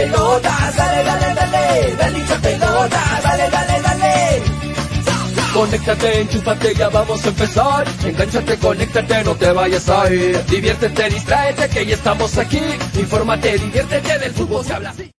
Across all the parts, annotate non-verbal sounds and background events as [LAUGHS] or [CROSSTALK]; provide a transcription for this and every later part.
pelota, dale, dale, dale, dale hincha pelota, dale, dale, dale. Conéctate, enchúfate, ya vamos a empezar. Engánchate, conéctate, no te vayas a ir. Diviértete, distráete, que ya estamos aquí. Infórmate, diviértete, del fútbol se habla así.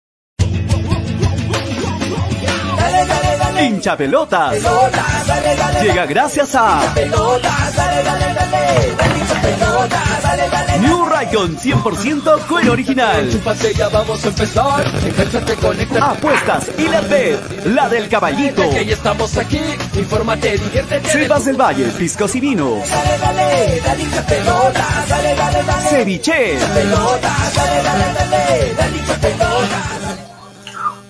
Dale, dale, dale. Hincha pelotas. Pelota, dale, dale, Llega gracias a pelota, dale, dale, dale, dale hincha pelota, dale, dale. New Raycon 100% cuero original. Ya vamos a empezar. Engánchate. Apuestas y la bet, la del caballito. Que ya estamos aquí. Infórmate, diviértete. Sebas del Valle, piscos y vinos. Dale, dale, dale hincha pelota, dale, dale, dale. Ceviche. Pelota, dale, dale, dale, dale hincha pelota.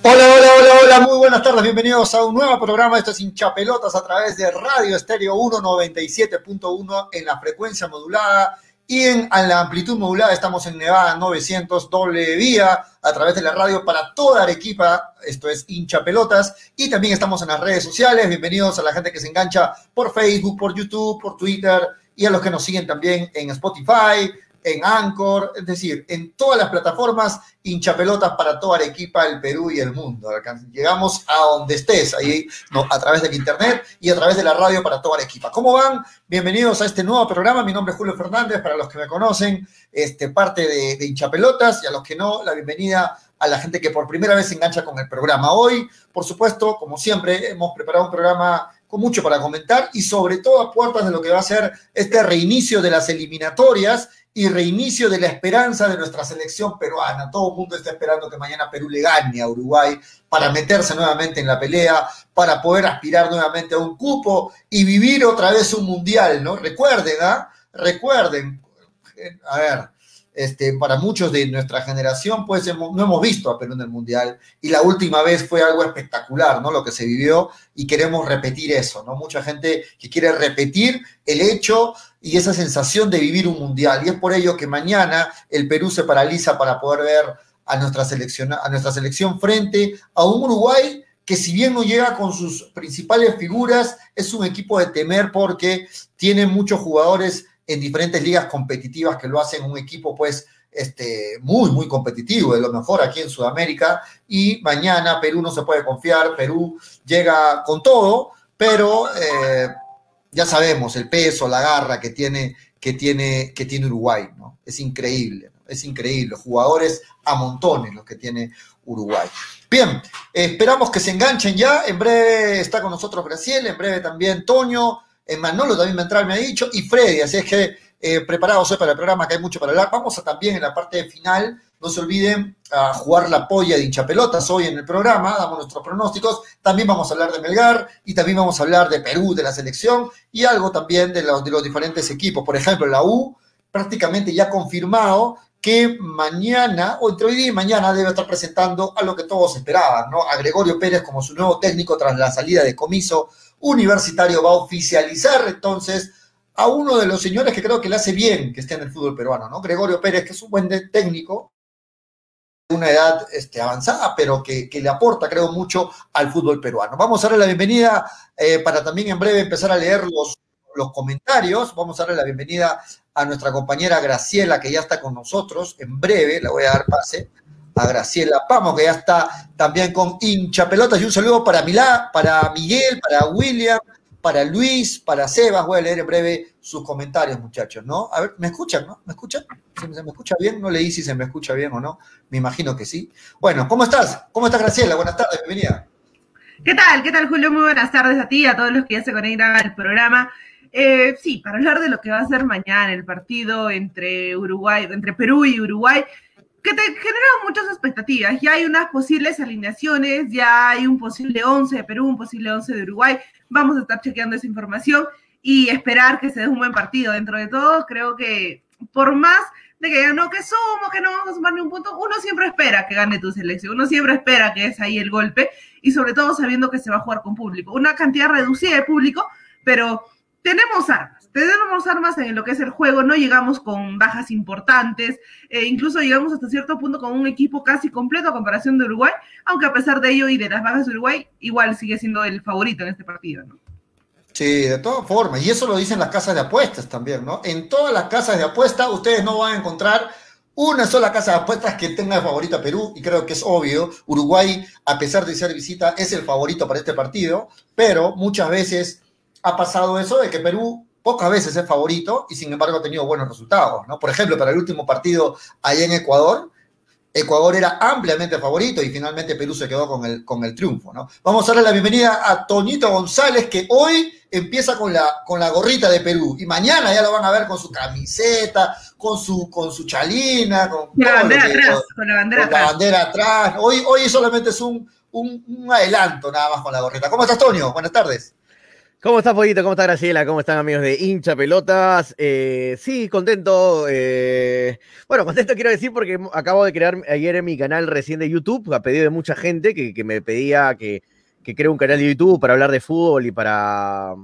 Hola, hola, hola, hola, muy buenas tardes, bienvenidos a un nuevo programa de estos hinchapelotas a través de Radio Estéreo 197.1 en la frecuencia modulada y en, en la amplitud modulada estamos en Nevada 900 doble vía a través de la radio para toda Arequipa, esto es hinchapelotas y también estamos en las redes sociales, bienvenidos a la gente que se engancha por Facebook, por YouTube, por Twitter y a los que nos siguen también en Spotify, en Anchor, es decir, en todas las plataformas hinchapelotas para toda Arequipa, el Perú y el mundo. Llegamos a donde estés, ahí no, a través del internet y a través de la radio para toda Arequipa. ¿Cómo van? Bienvenidos a este nuevo programa. Mi nombre es Julio Fernández, para los que me conocen, este, parte de, de hinchapelotas y a los que no, la bienvenida a la gente que por primera vez se engancha con el programa. Hoy, por supuesto, como siempre, hemos preparado un programa con mucho para comentar y sobre todo a puertas de lo que va a ser este reinicio de las eliminatorias y reinicio de la esperanza de nuestra selección peruana. Todo el mundo está esperando que mañana Perú le gane a Uruguay para meterse nuevamente en la pelea, para poder aspirar nuevamente a un cupo y vivir otra vez un mundial, ¿no? Recuerden, ¿ah? Recuerden, a ver, este, para muchos de nuestra generación, pues hemos- no hemos visto a Perú en el Mundial y la última vez fue algo espectacular, ¿no? Lo que se vivió y queremos repetir eso, ¿no? Mucha gente que quiere repetir el hecho y esa sensación de vivir un Mundial y es por ello que mañana el Perú se paraliza para poder ver a nuestra selección, a nuestra selección frente a un Uruguay que si bien no llega con sus principales figuras, es un equipo de temer porque tiene muchos jugadores en diferentes ligas competitivas que lo hacen un equipo pues este, muy, muy competitivo, de lo mejor aquí en Sudamérica. Y mañana Perú no se puede confiar, Perú llega con todo, pero eh, ya sabemos el peso, la garra que tiene, que tiene, que tiene Uruguay, ¿no? Es increíble, ¿no? es increíble. Jugadores a montones los que tiene Uruguay. Bien, esperamos que se enganchen ya. En breve está con nosotros Graciela, en breve también Toño, eh, Manolo también va me ha dicho, y Freddy. Así es que eh, preparados para el programa, que hay mucho para hablar. Vamos a también en la parte final, no se olviden, a jugar la polla de hinchapelotas hoy en el programa, damos nuestros pronósticos. También vamos a hablar de Melgar y también vamos a hablar de Perú, de la selección y algo también de los, de los diferentes equipos. Por ejemplo, la U prácticamente ya confirmado que mañana, o entre hoy día y mañana, debe estar presentando a lo que todos esperaban, ¿no? A Gregorio Pérez como su nuevo técnico tras la salida de comiso universitario. Va a oficializar entonces a uno de los señores que creo que le hace bien que esté en el fútbol peruano, ¿no? Gregorio Pérez, que es un buen técnico, una edad este, avanzada, pero que, que le aporta, creo, mucho al fútbol peruano. Vamos a darle la bienvenida eh, para también en breve empezar a leer los, los comentarios. Vamos a darle la bienvenida a nuestra compañera Graciela, que ya está con nosotros. En breve le voy a dar pase a Graciela Pamo, que ya está también con hincha pelotas. Y un saludo para Milá, para Miguel, para William, para Luis, para Sebas. Voy a leer en breve sus comentarios, muchachos, ¿no? A ver, ¿me escuchan, no? ¿Me escuchan? ¿Se, me escucha bien? No leí si se me escucha bien o no. Me imagino que sí. Bueno, ¿cómo estás? ¿Cómo estás, Graciela? Buenas tardes, bienvenida. ¿Qué tal? ¿Qué tal, Julio? Muy buenas tardes a ti, a todos los que ya se conectan al programa. Eh, sí, para hablar de lo que va a ser mañana el partido entre Uruguay, entre Perú y Uruguay, que te genera muchas expectativas. Ya hay unas posibles alineaciones, ya hay un posible 11 de Perú, un posible 11 de Uruguay. Vamos a estar chequeando esa información y esperar que se dé un buen partido. Dentro de todo, creo que por más de que no, que somos, que no vamos a sumar ni un punto, uno siempre espera que gane tu selección, uno siempre espera que es ahí el golpe y sobre todo sabiendo que se va a jugar con público. Una cantidad reducida de público, pero tenemos armas, tenemos armas en lo que es el juego, no llegamos con bajas importantes, eh, incluso llegamos hasta cierto punto con un equipo casi completo a comparación de Uruguay, aunque a pesar de ello y de las bajas de Uruguay, igual sigue siendo el favorito en este partido, ¿no? Sí, de todas formas, y eso lo dicen las casas de apuestas también, ¿no? En todas las casas de apuestas ustedes no van a encontrar una sola casa de apuestas que tenga de favorito a Perú, y creo que es obvio, Uruguay, a pesar de ser visita, es el favorito para este partido, pero muchas veces ha pasado eso de que Perú pocas veces es favorito y sin embargo ha tenido buenos resultados, ¿no? Por ejemplo, para el último partido allá en Ecuador, Ecuador era ampliamente favorito y finalmente Perú se quedó con el, con el triunfo, ¿no? Vamos a darle la bienvenida a Toñito González, que hoy empieza con la, con la gorrita de Perú y mañana ya lo van a ver con su camiseta, con su, con su chalina, con, la bandera, que, atrás, con, la bandera, con la bandera atrás. Hoy, hoy solamente es un, un, un adelanto nada más con la gorrita. ¿Cómo estás, Toño? Buenas tardes. ¿Cómo estás, Pollito? ¿Cómo está Graciela? ¿Cómo están, amigos de Hincha Pelotas? Eh, sí, contento. Eh, bueno, contento quiero decir porque acabo de crear ayer en mi canal recién de YouTube, a pedido de mucha gente que, que me pedía que, que cree un canal de YouTube para hablar de fútbol y para,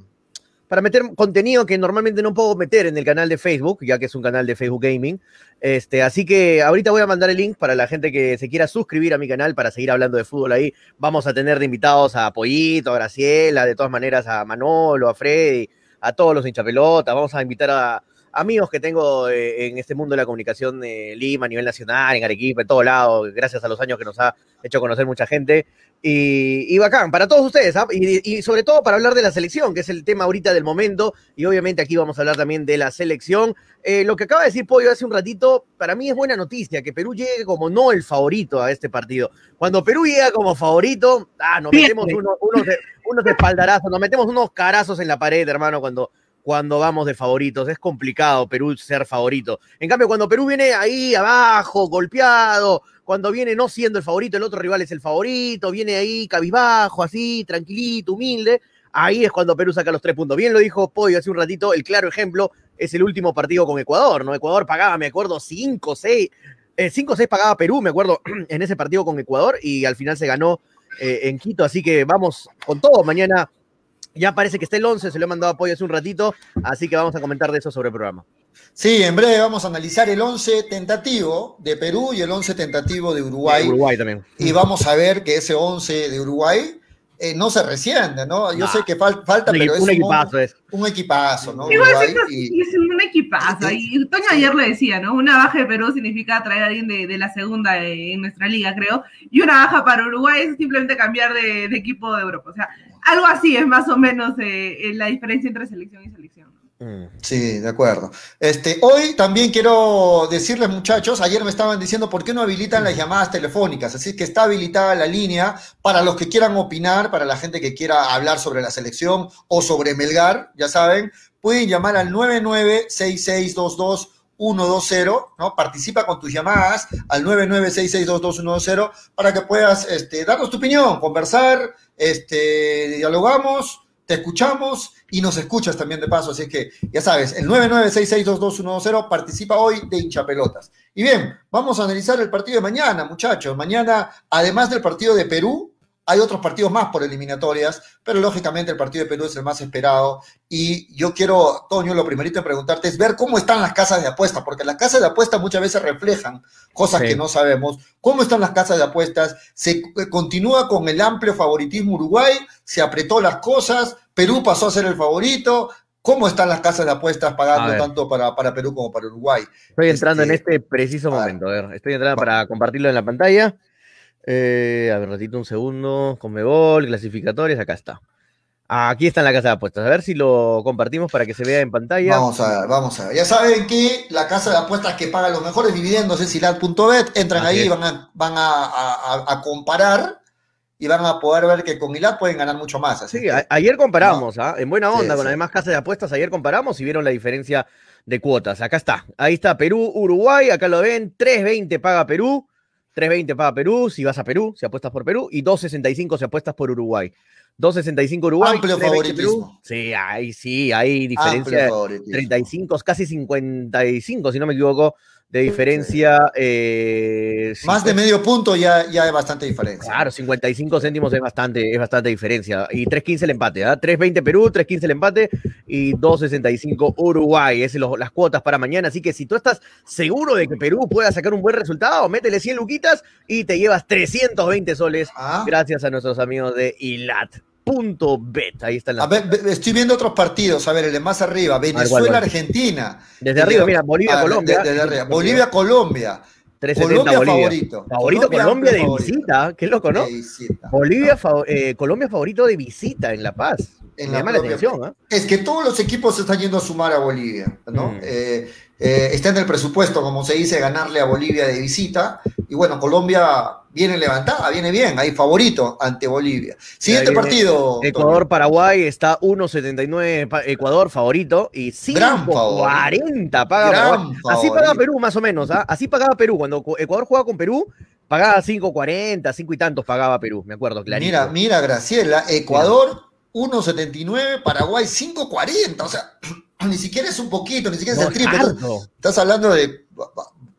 para meter contenido que normalmente no puedo meter en el canal de Facebook, ya que es un canal de Facebook Gaming. Este, así que ahorita voy a mandar el link para la gente que se quiera suscribir a mi canal para seguir hablando de fútbol ahí. Vamos a tener de invitados a Pollito, a Graciela, de todas maneras a Manolo, a Freddy, a todos los hinchapelotas. Vamos a invitar a amigos que tengo eh, en este mundo de la comunicación de Lima, a nivel nacional, en Arequipa, en todo lado, gracias a los años que nos ha hecho conocer mucha gente. Y, y bacán, para todos ustedes, ¿ah? y, y, sobre todo para hablar de la selección, que es el tema ahorita del momento, y obviamente aquí vamos a hablar también de la selección. Eh, lo que acaba de decir Pollo hace un ratito, para mí es buena noticia que Perú llegue como no el favorito a este partido. Cuando Perú llega como favorito, ah, nos metemos unos, unos, espaldarazos, nos metemos unos carazos en la pared, hermano, cuando, cuando vamos de favoritos. Es complicado Perú ser favorito. En cambio, cuando Perú viene ahí abajo, golpeado, cuando viene no siendo el favorito, el otro rival es el favorito, viene ahí cabizbajo, así, tranquilito, humilde, ahí es cuando Perú saca los tres puntos. Bien lo dijo Pollo hace un ratito, el claro ejemplo es el último partido con Ecuador, ¿no? Ecuador pagaba, me acuerdo, 5, 6, 5 6 pagaba Perú, me acuerdo, [CLEARS THROAT] en ese partido con Ecuador y al final se ganó eh, en Quito, así que vamos con todo mañana. Ya parece que está el 11, se lo he mandado apoyo hace un ratito, así que vamos a comentar de eso sobre el programa. Sí, en breve vamos a analizar el 11 tentativo de Perú y el 11 tentativo de Uruguay. De Uruguay también. Y vamos a ver que ese 11 de Uruguay eh, no se resiente, ¿no? Yo Nah. sé que fal falta, Un, pero es un equipazo es. un equipazo, ¿no? Igual Uruguay, y- es un equipazo. Y Toño ayer lo decía, ¿no? Una baja de Perú significa traer a alguien de, de la segunda eh, en nuestra liga, creo. Y una baja para Uruguay es simplemente cambiar de, de equipo de Europa. O sea, algo así es más o menos eh, la diferencia entre selección y selección. Mm. Sí, de acuerdo. Este, hoy también quiero decirles, muchachos, ayer me estaban diciendo por qué no habilitan las llamadas telefónicas, así que está habilitada la línea para los que quieran opinar, para la gente que quiera hablar sobre la selección o sobre Melgar, ya saben, pueden llamar al 996622 120, ¿no? Participa con tus llamadas al 996622 para que puedas este, darnos tu opinión, conversar, este, dialogamos, te escuchamos y nos escuchas también de paso. Así que ya sabes, el 99662210 participa hoy de hinchapelotas. Y bien, vamos a analizar el partido de mañana, muchachos. Mañana, además del partido de Perú, hay otros partidos más por eliminatorias, pero lógicamente el partido de Perú es el más esperado. Y yo quiero, Toño, lo primerito en preguntarte es ver cómo están las casas de apuestas, porque las casas de apuestas muchas veces reflejan cosas Sí. que no sabemos. ¿Cómo están las casas de apuestas? ¿Se continúa con el amplio favoritismo Uruguay? ¿Se apretó las cosas? ¿Perú pasó a ser el favorito? ¿Cómo están las casas de apuestas pagando tanto para, para Perú como para Uruguay? Estoy entrando en Este, este preciso momento. A ver, estoy entrando para compartirlo en la pantalla. Eh, a ver, ratito, un segundo. Conmebol, clasificatorias, acá está. Aquí está en la casa de apuestas. A ver si lo compartimos para que se vea en pantalla. Vamos a ver, vamos a ver. Ya saben que la casa de apuestas que paga los mejores dividendos es Ilat.bet. Entran Así ahí y van, a, van a, a- a- a comparar y van a poder ver que con Ilat pueden ganar mucho más. Así Sí, que- ayer comparamos, ¿ah? en buena Sí, onda, con sí. además casas de apuestas, ayer comparamos y vieron la diferencia de cuotas. Acá está, ahí está Perú, Uruguay, acá lo ven, 3.20 paga Perú, 3.20 paga Perú si vas a Perú, si apuestas por Perú, y 2.65 si apuestas por Uruguay. 2.65 Uruguay, Amplio 3.20 favoritismo. Perú. Sí, ahí sí, hay diferencia de favoritismo. 35, casi 55, si no me equivoco, de diferencia. eh, Más de medio punto ya, ya hay bastante diferencia. Claro, 55 céntimos es bastante, es bastante diferencia. Y 3.15 el empate, ¿ah? 3.20 Perú, 3.15 el empate y 2.65 Uruguay. Esas son las cuotas para mañana. Así que si tú estás seguro de que Perú pueda sacar un buen resultado, métele 100 luquitas y te llevas 320 soles Ah, gracias a nuestros amigos de ILAT. Betcris.bet. Ahí está la. A ver, ve- estoy viendo otros partidos. A ver, el de más arriba. ¿cuál, Venezuela? Argentina. Desde arriba, mira, Bolivia, Ah, Colombia. de- desde arriba. Bolivia, Colombia. 370 Colombia Bolivia. favorito. Favorito Colombia, de favorito. visita. Qué loco, ¿no? Bolivia, fa- eh, Colombia favorito de visita en La Paz. En la llama la propia- atención, ¿ah? Es que todos los equipos se están yendo a sumar a Bolivia, ¿no? Mm. Eh, eh, está en el presupuesto, como se dice, ganarle a Bolivia de visita. Y bueno, Colombia viene levantada, viene bien, ahí favorito ante Bolivia. Siguiente partido. Ecuador-Paraguay está 1.79 pa- Ecuador favorito y Gran favorito. 5.40 paga Gran. Así pagaba Perú más o menos, ¿ah? Así pagaba Perú. Cuando Cu- Ecuador jugaba con Perú, pagaba 5.40, 5 y tantos pagaba Perú, me acuerdo, clarito. Mira, mira, Graciela, Ecuador 1.79, Paraguay 5.40. O sea, [CLEARS THROAT] ni siquiera es un poquito, ni siquiera es el triple. Estás, hablando de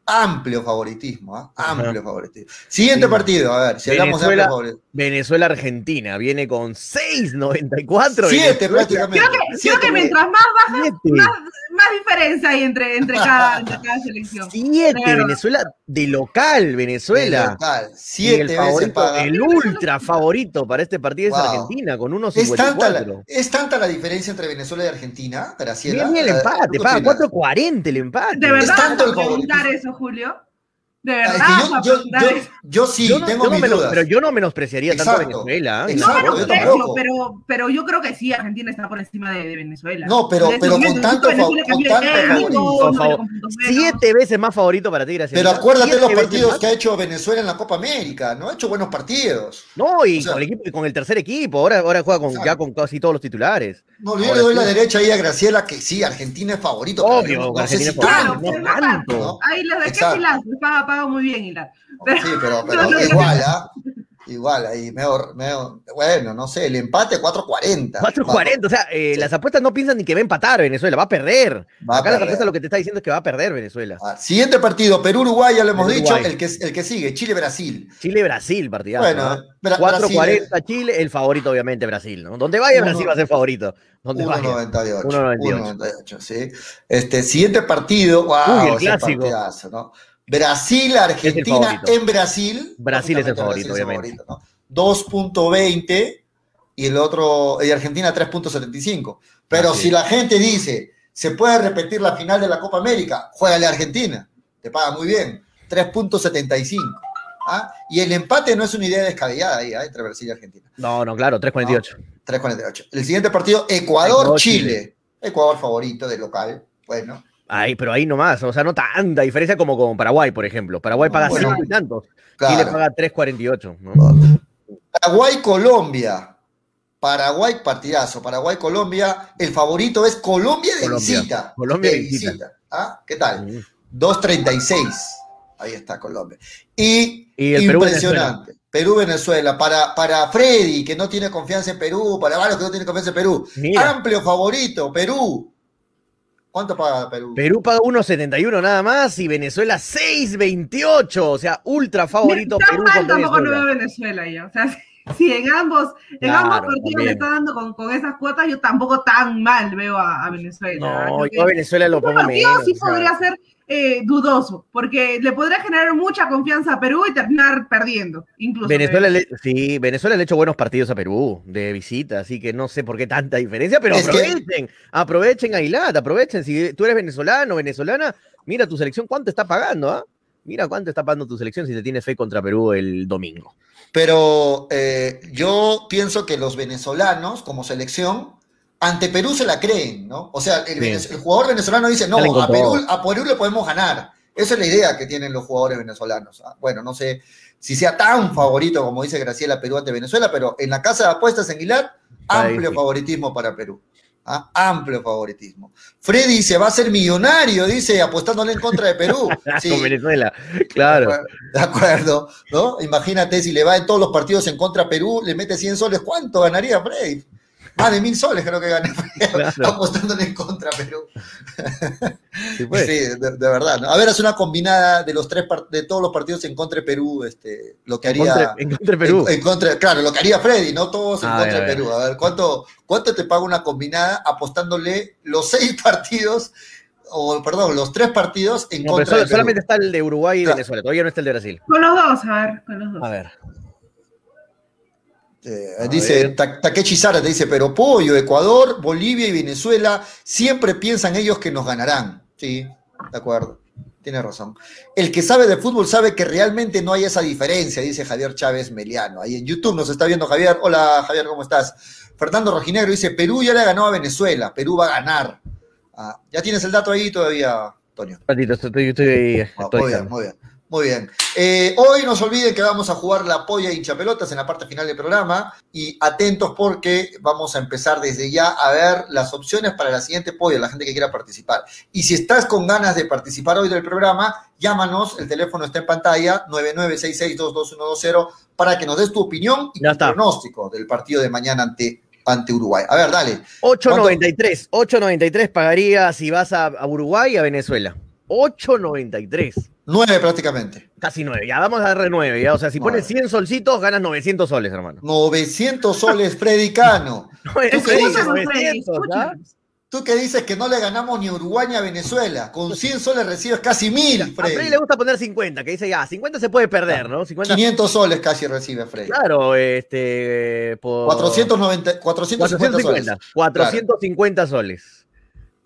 amplio favoritismo, ¿ah? Amplio favoritismo. Siguiente Sí. partido, a ver, si hablamos de amplio favoritismo. Venezuela-Argentina viene con 6.94. Siete prácticamente. Creo que, creo Siete, que mientras más baja, Siete. más, más diferencia hay entre, entre, cada, entre cada selección. [LAUGHS] Siete, Claro. Venezuela de local, Venezuela. de local, Y Siete el favorito, el ultra favorito para este partido Wow. es Argentina, con Es tanta, la, 1.54. es tanta la diferencia entre Venezuela y Argentina, Graciela. Bien, el empate, ¿tú qué paga opinas? 4.40 el empate. ¿De verdad tanto vas el a preguntar favoritismo. eso, Julio? ¿De Ah, verdad es que vas yo, sí Yo no- tengo mis menos- dudas. pero yo no menospreciaría tanto a Exacto. Venezuela. ¿eh? Exacto, No menosprecio, pero, pero yo creo que sí, Argentina está por encima de, de Venezuela. No, pero- pero con tanto Venezuela fa- con cambió de tanto técnico, favorito. Favor-. Siete veces más favorito para ti, gracias. Pero acuérdate los Siete partidos más. que ha hecho Venezuela en la Copa América, ¿no? Ha hecho buenos partidos. No, y O sea- con, el equipo, y con el tercer equipo. Ahora, ahora juega con, Exacto. ya con casi todos los titulares. No, yo le doy sí. la derecha ahí a Graciela que sí, Argentina es favorito. pero Obvio, no, Argentina si es favorito. tanto. no tanto. Ahí les dejé Exacto. Hilar, paga, paga muy bien Hilar. Pero- Sí, pero, pero no. igual, ¿ah? Igual, ahí mejor, mejor, bueno, no sé, el empate 4.40. 4.40, o sea, eh, Sí. las apuestas no piensan ni que va a empatar Venezuela, va a perder. Va a Acá las perder. apuestas lo que te está diciendo es que va a perder Venezuela. Ah, Siguiente partido, Perú-Uruguay, ya lo hemos dicho, Perú-Uruguay. el que, el que sigue, Chile-Brasil. Chile-Brasil, partidazo. Bueno, ¿no? Bra- 4.40 Chile, el favorito obviamente Brasil, ¿no? Donde vaya Uno- Brasil va a ser favorito. Donde vaya. 1.98. 1.98. 1.98, sí. Este, siguiente partido, wow, Uy, el clásico. partidazo, ¿no? Brasil-Argentina favorito. en Brasil. Brasil es el favorito, Brasil obviamente. ¿no? 2.20 y el otro, y Argentina 3.75. Pero Así si es. la gente dice, se puede repetir la final de la Copa América, juégale a Argentina, te paga muy bien, 3.75. ¿ah? Y el empate no es una idea descabellada ahí, ¿ah? entre Brasil y Argentina. No, no, claro, 3.48. 3.48. El siguiente partido, Ecuador-Chile. Ecuador-Chile. Ecuador favorito de local. Bueno, Ahí, pero ahí nomás, o sea, no tanta diferencia como con Paraguay, por ejemplo. Paraguay paga Bueno, 5 y tantos. Chile claro. paga 3.48. ¿no? Paraguay-Colombia. Paraguay partidazo. Paraguay-Colombia. El favorito es Colombia de Colombia. visita. Colombia de de visita. ¿Ah? ¿Qué tal? Mm. 2.36. Ahí está Colombia. Y, Y el Perú, impresionante. Perú-Venezuela. Para, para Freddy, que no tiene confianza en Perú. Para varios que no tienen confianza en Perú. Mira. Amplio favorito. Perú. ¿Cuánto paga Perú? Perú paga 1.71 nada más y Venezuela 6.28. O sea, ultra favorito Tan Perú mal tampoco no Venezuela. veo Venezuela ya. O sea, si en ambos, en Claro, ambos partidos también. le está dando con, con esas cuotas, yo tampoco tan mal veo a, a Venezuela. No, yo a Venezuela lo pongo partido menos. sí o sea, podría ser eh, dudoso, porque le podría generar mucha confianza a Perú y terminar perdiendo, incluso. Venezuela le, sí, Venezuela le ha hecho buenos partidos a Perú de visita, así que no sé por qué tanta diferencia, pero Es que- aprovechen, aprovechen Ailat, aprovechen. Si tú eres venezolano, venezolana, mira tu selección cuánto está pagando, ¿ah? Mira cuánto está pagando tu selección si te tienes fe contra Perú el domingo. Pero eh, yo pienso que los venezolanos, como selección, ante Perú se la creen, ¿no? O sea, el, el jugador venezolano dice, no, a Perú, a Perú le podemos ganar. Esa es la idea que tienen los jugadores venezolanos. ¿ah? Bueno, no sé si sea tan favorito como dice Graciela Perú ante Venezuela, pero en la casa de apuestas en Aguilar, amplio favoritismo para Perú. ¿Ah? Amplio favoritismo. Freddy se va a ser millonario, dice, apostándole en contra de Perú. [LAUGHS] Sí, Con Venezuela, claro. de acuerdo, ¿no? Imagínate si le va en todos los partidos en contra a Perú, le mete 100 soles, ¿cuánto ganaría Freddy? Más de mil soles creo que gané [LAUGHS] Claro. apostándole en contra a Perú. [LAUGHS] Sí, pues. Sí, de, de verdad. ¿no? A ver, hace una combinada de los tres de todos los partidos en contra de Perú, este, lo que En haría contra, en contra de Perú. en, en contra, claro, lo que haría Freddy, no todos en A contra ver, de. Perú. A ver, ¿cuánto, ¿cuánto te paga una combinada apostándole los seis [LAUGHS] partidos, o perdón, los tres partidos en No, pero contra solo- de Perú? solamente está el de Uruguay y Claro. Venezuela, todavía no está el de Brasil. Con los dos, a ver, con los dos. A ver. Eh, dice. Ta- Takechi Sara, te dice, pero pollo, Ecuador, Bolivia y Venezuela siempre piensan ellos que nos ganarán. Sí, de acuerdo. Tiene razón. El que sabe de fútbol sabe que realmente no hay esa diferencia, dice Javier Chávez Meliano. Ahí en YouTube nos está viendo Javier. Hola Javier, ¿cómo estás? Fernando Rojinegro dice, Perú ya le ganó a Venezuela, Perú va a ganar. Ah, ¿Ya tienes el dato ahí todavía, Antonio? Un ratito, estoy, estoy, estoy, Ah, estoy- muy bien, muy bien. Muy bien. Eh, hoy no se olviden que vamos a jugar la polla hinchapelotas en la parte final del programa y atentos porque vamos a empezar desde ya a ver las opciones para la siguiente polla, la gente que quiera participar. Y si estás con ganas de participar hoy del programa, llámanos, el teléfono está en pantalla, 9966222120, para que nos des tu opinión y tu pronóstico del partido de mañana ante, ante Uruguay. A ver, dale. 8.93, 8.93 pagaría si vas a, a Uruguay y a Venezuela. 8.93. Nueve prácticamente. Casi 9. Ya vamos a darle 9. Ya. O sea, si Nueve. pones 100 solcitos, ganas 900 soles, hermano. 900 soles, Freddy Cano. No, en serio, Escúchanos, Freddy, 900, ¿ah? escúchanos. Tú que dices que no le ganamos ni a Uruguay ni a Venezuela. Con 100 soles recibes casi mil, A Freddy Freddy. le gusta poner 50, que dice ya, 50 se puede perder, ¿no? 50, 500 soles casi recibe Freddy. claro, este, por... 490, 450 soles. 450, 450 soles.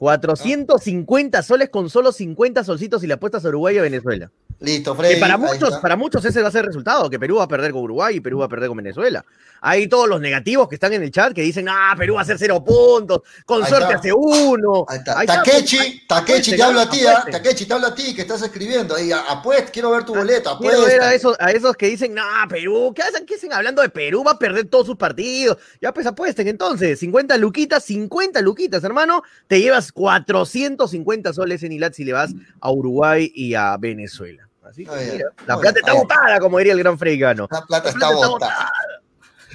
450 soles con solo 50 solcitos y le apuestas a Uruguay y a Venezuela. Listo, Freddy. Que para muchos, para muchos ese va a ser el resultado, que Perú va a perder con Uruguay y Perú va a perder con Venezuela. Hay todos los negativos que están en el chat que dicen, ah, Perú va a hacer cero puntos, con suerte hace uno. Ahí está. Ahí está, Takechi, pues, Takechi, te hablo a ti, ¿ah? Takechi, te hablo a ti que estás escribiendo. Ahí, apuesta, quiero ver tu boleto, Quiero ver apuesta. a esos, a esos que dicen, no, Perú, ¿qué hacen? ¿Qué hacen hablando de Perú? Va a perder todos sus partidos. Ya pues apuesten entonces, 50 luquitas, 50 luquitas, hermano. Te llevas 450 soles en ILAT si le vas a Uruguay y a Venezuela. Así que Muy bien, mira, la plata bien. está botada, como diría el gran freigano. La plata La está plata está botada.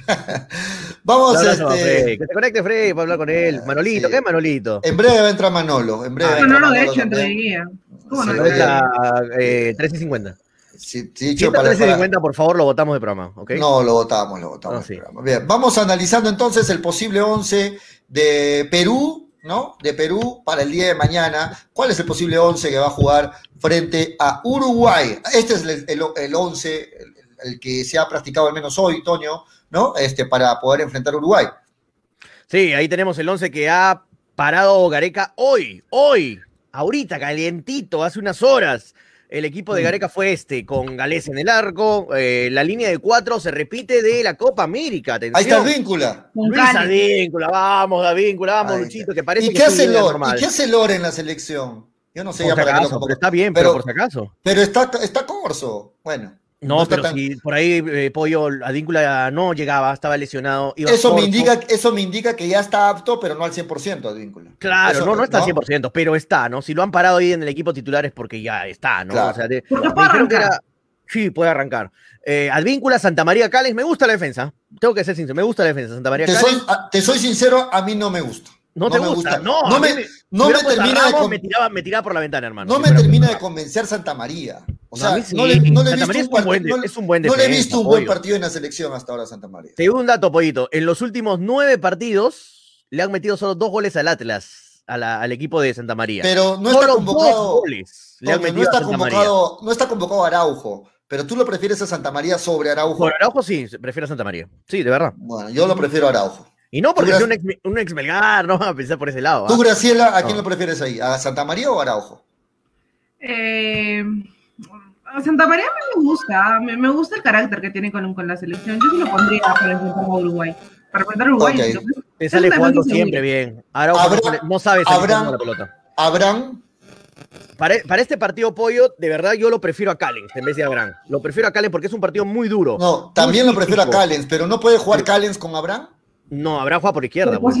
[LAUGHS] Vamos, No, no, no, este, que se conecte Freddy para hablar con él. Manolito, sí. ¿qué es Manolito? en breve va a entrar Manolo. En breve Ah, Manolo hecho entre también. día. ¿Cómo Sí, no? hecho? Eh, 13 y 50. Sí, sí, Si para- 13 y para- 50, por favor, lo votamos de programa, ¿ok? No, lo votamos, lo votamos. No, sí. Bien, vamos analizando entonces el posible 11 de Perú, ¿no? De Perú para el día de mañana. ¿Cuál es el posible 11 que va a jugar frente a Uruguay? Este es el, el, el 11, el, el que se ha practicado al menos hoy, Toño, ¿no? Este, para poder enfrentar a Uruguay. Sí, ahí tenemos el 11 que ha parado Gareca hoy, hoy, ahorita, calientito, hace unas horas. El equipo de Mm. Gareca fue este, con Galés en el arco. eh, la línea de cuatro se repite de la Copa América. Atención. Ahí está víncula. Luis. Advíncula, vamos, Advíncula, vamos, Luchito, que parece ¿Y que qué hace normal. ¿Y qué hace Lore en la selección? Yo no sé Por ya si para lo acaso, convoco. pero está bien, pero, Pero- por si acaso. Pero está, está Corso. Bueno. No, pero tan- si por ahí eh, Pollo Advíncula no llegaba, estaba lesionado. iba Eso me, indica, eso me indica que ya está apto, pero no al 100% de vínculo. Claro, Eso, no, no está al 100%, pero está, ¿no? Si lo han parado ahí en el equipo titular es porque ya está, ¿no? Claro. O sea, de- que era- Sí, puede arrancar. Eh, Advíncula, Santa María Cales, me gusta la defensa. Tengo que ser sincero, me gusta la defensa. Santa María Te Cales. soy, a- te soy sincero, a mí no me gusta. No te me gusta. No, no me, no termina de Ramos, me, tiraba, me tiraba por la ventana, hermano. no me termina de convencer Santa María. O No, sea, sí. no le, no le he Santa visto María un es un buen no es un buen no le he defensa, visto un buen partido en la selección hasta ahora Santa María. Te digo un dato, Pollito. En los últimos nueve partidos le han metido solo dos goles al Atlas, a la- al equipo de Santa María. Pero no solo está goles le han no convocado, no está convocado Araujo. Pero tú lo prefieres a Santa María sobre Araujo. Por Araujo sí, prefiero a Santa María. Sí, de verdad. Bueno, yo lo prefiero a Araujo. Y no porque sea un ex, un ex Melgar, no vamos [LAUGHS] a pensar por ese lado. Tú, ¿ah? Graciela, ¿a quién lo prefieres ahí? ¿A Santa María o a Araujo? Eh, a Santa María me gusta, me, me gusta el carácter que tiene con, con la selección. Yo sí lo pondría para enfrentar a Uruguay. Para enfrentar a Uruguay. Ok. entonces, Te sale jugando siempre bien. Araujo no, sabe salir jugando la pelota. Abraham, Para, para este partido, Pollo, de verdad yo lo prefiero a Callens en vez de a Abraham. Lo prefiero a Callens porque es un partido muy duro. no, también lo prefiero a. Callens, pero no puede jugar Callens con Abraham. No, Abraham juega por izquierda. Pues.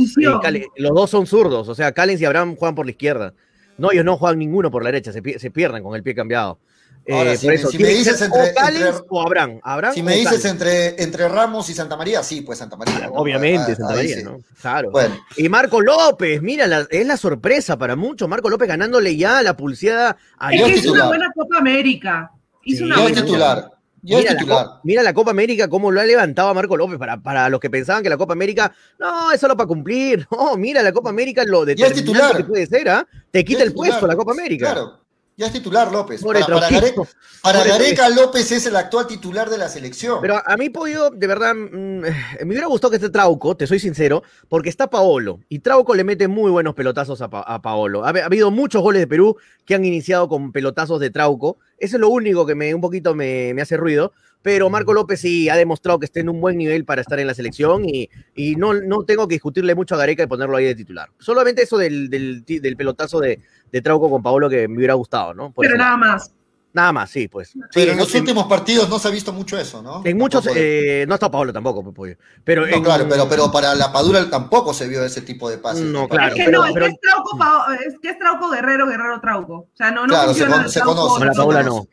los dos son zurdos, o sea, Callens y Abraham juegan por la izquierda. No, ellos no juegan ninguno por la derecha, se, se pierden con el pie cambiado. Eh, Ahora, si por me- eso, si tiene me que dices entre- o Callens entre- o Abraham. Abraham Si me dices entre, entre Ramos y Santa María, sí, pues Santa María. ¿no? Obviamente, Ah, Santa ahí María, sí. ¿no? Claro. Bueno, Y Marco López, mira, la- es la sorpresa para muchos. Marco López ganándole ya la pulseada a Es que es hizo una buena Copa América. Hizo Sí, una buena titular. Mira la, mira la Copa América, cómo lo ha levantado a Marco López para, para los que pensaban que la Copa América, no, es solo para cumplir. [LAUGHS] No, mira la Copa América, lo titular. que puede ser, ¿ah? Te quita el puesto la Copa América. Claro. Ya es titular López. Para, para Trauquito. Gareca, para Pobre Gareca, López es el actual titular de la selección. Pero a mí, Pollo, de verdad, mm, me hubiera gustado que esté Trauco, te soy sincero, porque está Paolo. Y Trauco le mete muy buenos pelotazos a, Pa- a Paolo. Ha, ha habido muchos goles de Perú que han iniciado con pelotazos de Trauco. Eso es lo único que me, un poquito me, me hace ruido. Pero Marco López sí ha demostrado que está en un buen nivel para estar en la selección y, y no, no tengo que discutirle mucho a Gareca y ponerlo ahí de titular. Solamente eso del, del, del pelotazo de, de Trauco con Paolo que me hubiera gustado, ¿no? Por Pero nada lado. más. Nada más, sí, pues. Sí, Pero en los en- últimos partidos no se ha visto mucho eso, ¿no? en muchos, eh, no está Paolo tampoco, pues, pollo. Pero No, en- claro, pero, pero para la Padura tampoco se vio ese tipo de pases. No, claro, es que pero- no, es que es Trauco, es que es Trauco Guerrero, Guerrero Trauco. O sea, no, no Claro, se funciona con- se conoce. Con la se conoce. no.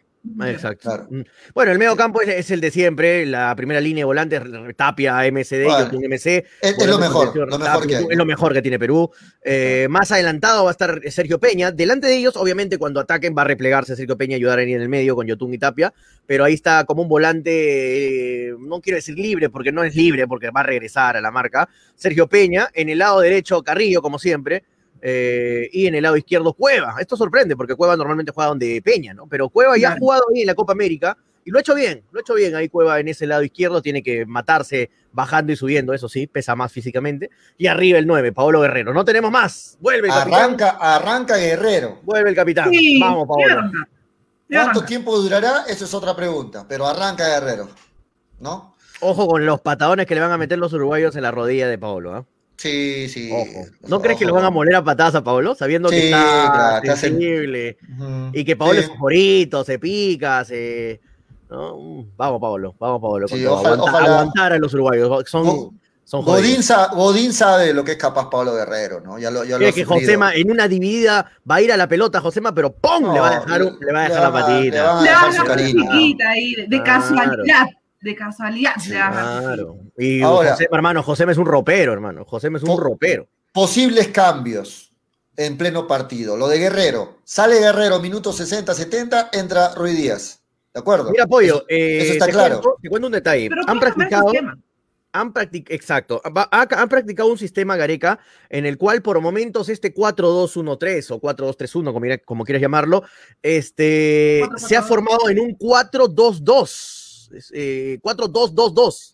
Exacto. Claro. Mm. Bueno, el medio campo es, es el de siempre, la primera línea de volantes, Tapia, MCD, Bueno, MC. es- lo mejor, Tapia, lo mejor que hay. Es lo mejor que tiene Perú. Eh, más adelantado va a estar Sergio Peña. Delante de ellos, obviamente, cuando ataquen va a replegarse Sergio Peña y ayudar ahí en el medio con Yotun y Tapia. Pero ahí está como un volante, eh, no quiero decir libre, porque no es libre, porque va a regresar a la marca. Sergio Peña, en el lado derecho, Carrillo, como siempre. Eh, y en el lado izquierdo Cueva. Esto sorprende porque Cueva normalmente juega donde Peña, ¿no? Pero Cueva ya ha jugado ahí en la Copa América y lo ha hecho bien, lo ha hecho bien. Ahí Cueva en ese lado izquierdo tiene que matarse bajando y subiendo, eso sí, pesa más físicamente. Y arriba el 9, Paolo Guerrero. No tenemos más. Vuelve el capitán. Arranca, arranca Guerrero. Vuelve el capitán. Sí, Vamos, Paolo. ¿Cuánto tiempo durará? Esa es otra pregunta. Pero arranca Guerrero. ¿No? Ojo con los patadones que le van a meter los uruguayos en la rodilla de Paolo. ¿ah? Sí, sí. Ojo. ¿No Ojo. crees que lo van a moler a patadas a Paolo? Sabiendo que Sí, está claro, sensible. Ujú. Y que Paolo Sí. es favorito, se pica, se. ¿no? Mm, Vamos, Pablo, vamos, Pablo. con Sí, ojalá- Aguanta- ojalá- Aguantar a los uruguayos. Son, Go- son Godín, sa- Godín sabe de lo que es capaz Pablo Guerrero, ¿no? Ya lo, ya lo que. Josema en una dividida va a ir a la pelota, Josema, pero ¡pum! No, le va a dejar, un- le va a dejar la le va- patita. le va a Le dejar haga su cariño. chiquita ahí, de, de Claro. casualidad. De casualidad. Claro. Y Ahora- Josema, hermano, Josema es un ropero, hermano. Josema es un Po- ropero. Posibles cambios en pleno partido. Lo de Guerrero. Sale Guerrero, minuto 60, 70, entra Rui Díaz. ¿De acuerdo? Mira, Pollo, Eso- eh, eso está te claro. cuento- te cuento un detalle. Pero Han practicado. han practicado, exacto, han practicado un sistema Gareca en el cual por momentos este 4-2-1-3 o 4-2-3-1, como, como quieras llamarlo, este, Cuatro, se ha formado en un 4-2-2, eh, 4-2-2-2.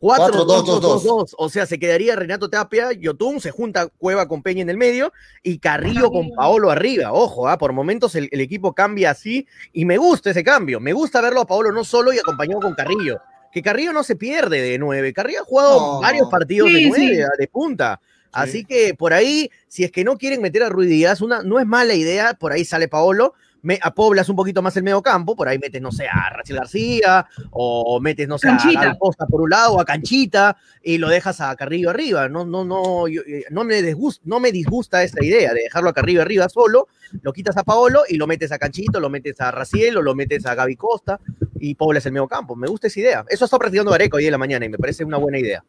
4-2-2-2, o sea, se quedaría Renato Tapia, Yotun, se junta Cueva con Peña en el medio y Carrillo con Paolo arriba. Ojo, ah, por momentos el, el equipo cambia así y me gusta ese cambio. Me gusta verlo a Paolo no solo y acompañado con Carrillo. Que Carrillo no se pierde de nueve. Carrillo ha jugado No. varios partidos de Sí, nueve, sí. ah, de punta. Así que por ahí, si es que no quieren meter a Ruiz Díaz, una, no es mala idea, por ahí sale Paolo, me, apoblas un poquito más el medio campo, por ahí metes, no sé, a Rachel García, o metes, no sé, Canchita. a Gaby Costa por un lado, a Canchita, y lo dejas a Carrillo arriba. No, no, no, yo- eh, no, me disgusta, no me disgusta esta idea de dejarlo a Carrillo arriba solo, lo quitas a Paolo y lo metes a Canchito, lo metes a Raciel o lo metes a Gaby Costa y poblas el medio campo. Me gusta esa idea. Eso está practicando Gareca hoy en la mañana y me parece una buena idea.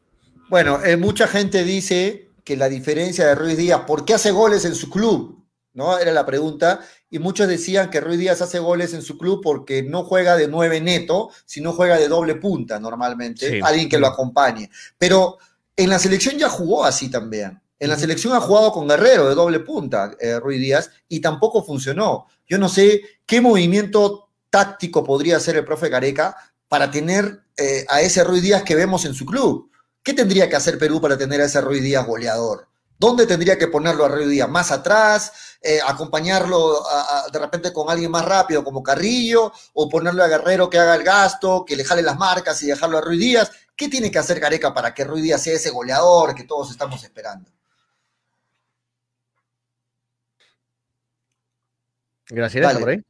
Bueno, eh, mucha gente dice que la diferencia de Ruiz Díaz, ¿por qué hace goles en su club? ¿No? Era la pregunta. Y muchos decían que Ruiz Díaz hace goles en su club porque no juega de nueve neto, sino juega de doble punta normalmente, Sí. alguien que lo acompañe. Pero en la selección ya jugó así también. En la Ujú. selección ha jugado con Guerrero de doble punta, eh, Ruiz Díaz, y tampoco funcionó. Yo no sé qué movimiento táctico podría hacer el profe Gareca para tener eh, a ese Ruiz Díaz que vemos en su club. ¿Qué tendría que hacer Perú para tener a ese Ruiz Díaz goleador? ¿Dónde tendría que ponerlo a Ruiz Díaz? ¿Más atrás? Eh, ¿Acompañarlo a- a- de repente con alguien más rápido como Carrillo? ¿O ponerlo a Guerrero que haga el gasto, que le jale las marcas y dejarlo a Ruiz Díaz? ¿Qué tiene que hacer Gareca para que Ruiz Díaz sea ese goleador que todos estamos esperando? Graciela, ¿está Dale. por ahí?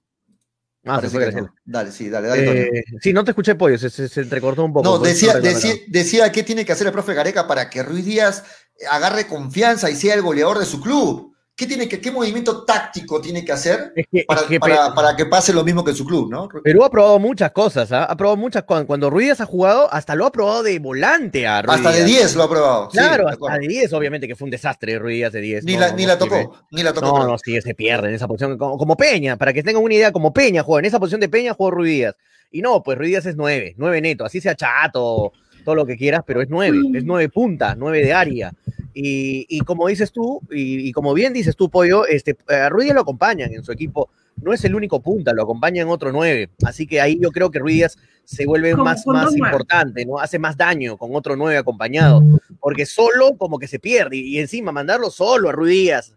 Ah, se fue no. Dale, sí, dale, dale. Eh, sí, no te escuché, Pollo, se, se- se entrecortó un poco. No, decía, decía, decía qué tiene que hacer el profe Gareca para que Ruiz Díaz agarre confianza y sea el goleador de su club. ¿Qué, tiene que, qué movimiento táctico tiene que hacer Es que, para, es que para- que pase lo mismo que su club, ¿no? Perú ha probado muchas cosas, ¿ah? ha probado muchas cosas. Cuando Ruiz ha jugado, hasta lo ha probado de volante a Ruiz Hasta de Díaz. 10 lo ha probado. Claro, hasta de 10, obviamente que fue un desastre Ruiz de 10. Ni, no, la, no, ni no la tocó, ni la tocó. No, no, sí, se pierde en esa posición. Como, como Peña, para que tengan una idea, como Peña juega. En esa posición de Peña jugó Ruiz. Y no, pues Ruiz Díaz es 9, 9 neto, así sea chato. Todo lo que quieras, pero es nueve, es nueve punta, nueve de área. Y, y como dices tú, y, y como bien dices tú, Pollo, este, a Ruiz lo acompañan en su equipo. No es el único punta, lo acompañan otro nueve. Así que ahí yo creo que Ruiz se vuelve más, más importante, ¿no? Hace más daño con otro nueve acompañado. Porque solo como que se pierde. Y, y encima mandarlo solo a Ruiz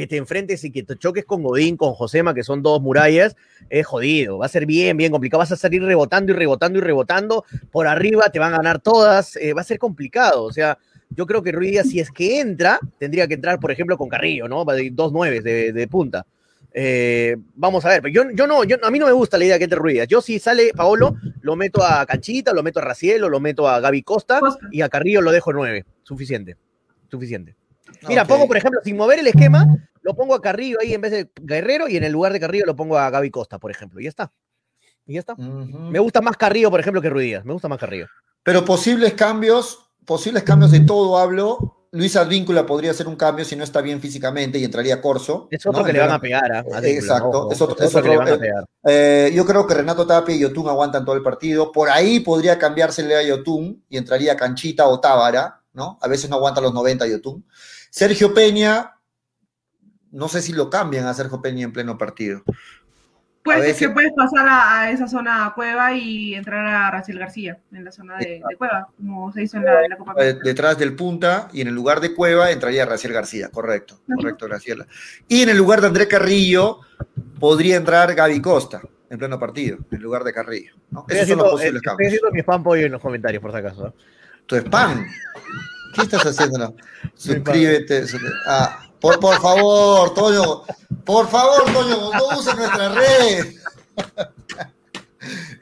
que te enfrentes y que te choques con Godín, con Josema, que son dos murallas, es jodido. Va a ser bien, bien complicado. Vas a salir rebotando y rebotando y rebotando. Por arriba te van a ganar todas. eh, va a ser complicado. O sea, yo creo que Ruiz Díaz, si es que entra, tendría que entrar, por ejemplo, con Carrillo, ¿no? Dos nueves de, de punta. Eh, vamos a ver, pero yo, yo no, yo, a mí no me gusta la idea que entre Ruiz Díaz. Yo si sale Paolo, lo meto a Canchita, lo meto a Racielo, lo meto a Gaby Costa. y a Carrillo lo dejo nueve. Suficiente. Suficiente. Mira, Ok. pongo, por ejemplo, sin mover el esquema, lo pongo a Carrillo ahí en vez de Guerrero y en el lugar de Carrillo lo pongo a Gaby Costa, por ejemplo. Y ya está. Y ya está. Me gusta más Carrillo, por ejemplo, que Ruiz Díaz. Me gusta más Carrillo. Pero posibles cambios, posibles cambios de todo hablo. Luis Advíncula podría hacer un cambio si no está bien físicamente y entraría Corso. Es otro ¿no? que le van a pegar. ¿ah? A Advíncula, Exacto, ojo. es otro- Es otro que le van a eh, pegar. eh, yo creo que Renato Tapia y Yotun aguantan todo el partido. Por ahí podría cambiársele a Yotun y entraría Canchita o Tábara, ¿no? A veces no aguanta los 90 Yotun. Sergio Peña, no sé si lo cambian a Sergio Peña en pleno partido. Pues A es veces- que puedes pasar a, a esa zona cueva y entrar a Raciel García en la zona de, de cueva, como se hizo en la, en la Copa Eh, América. detrás del punta y en el lugar de Cueva entraría Raciel García, correcto, correcto, Graciela. Y en el lugar de André Carrillo podría entrar Gaby Costa en pleno partido, en lugar de Carrillo. Esos son los posibles eh, estoy cambios. haciendo mi spam pollo en los comentarios, por si acaso. Tu spam. ¿Qué estás haciendo? [LAUGHS] Suscríbete. su- Ah, por, por favor, Toño. Por favor, Toño, no uses nuestra red. [LAUGHS]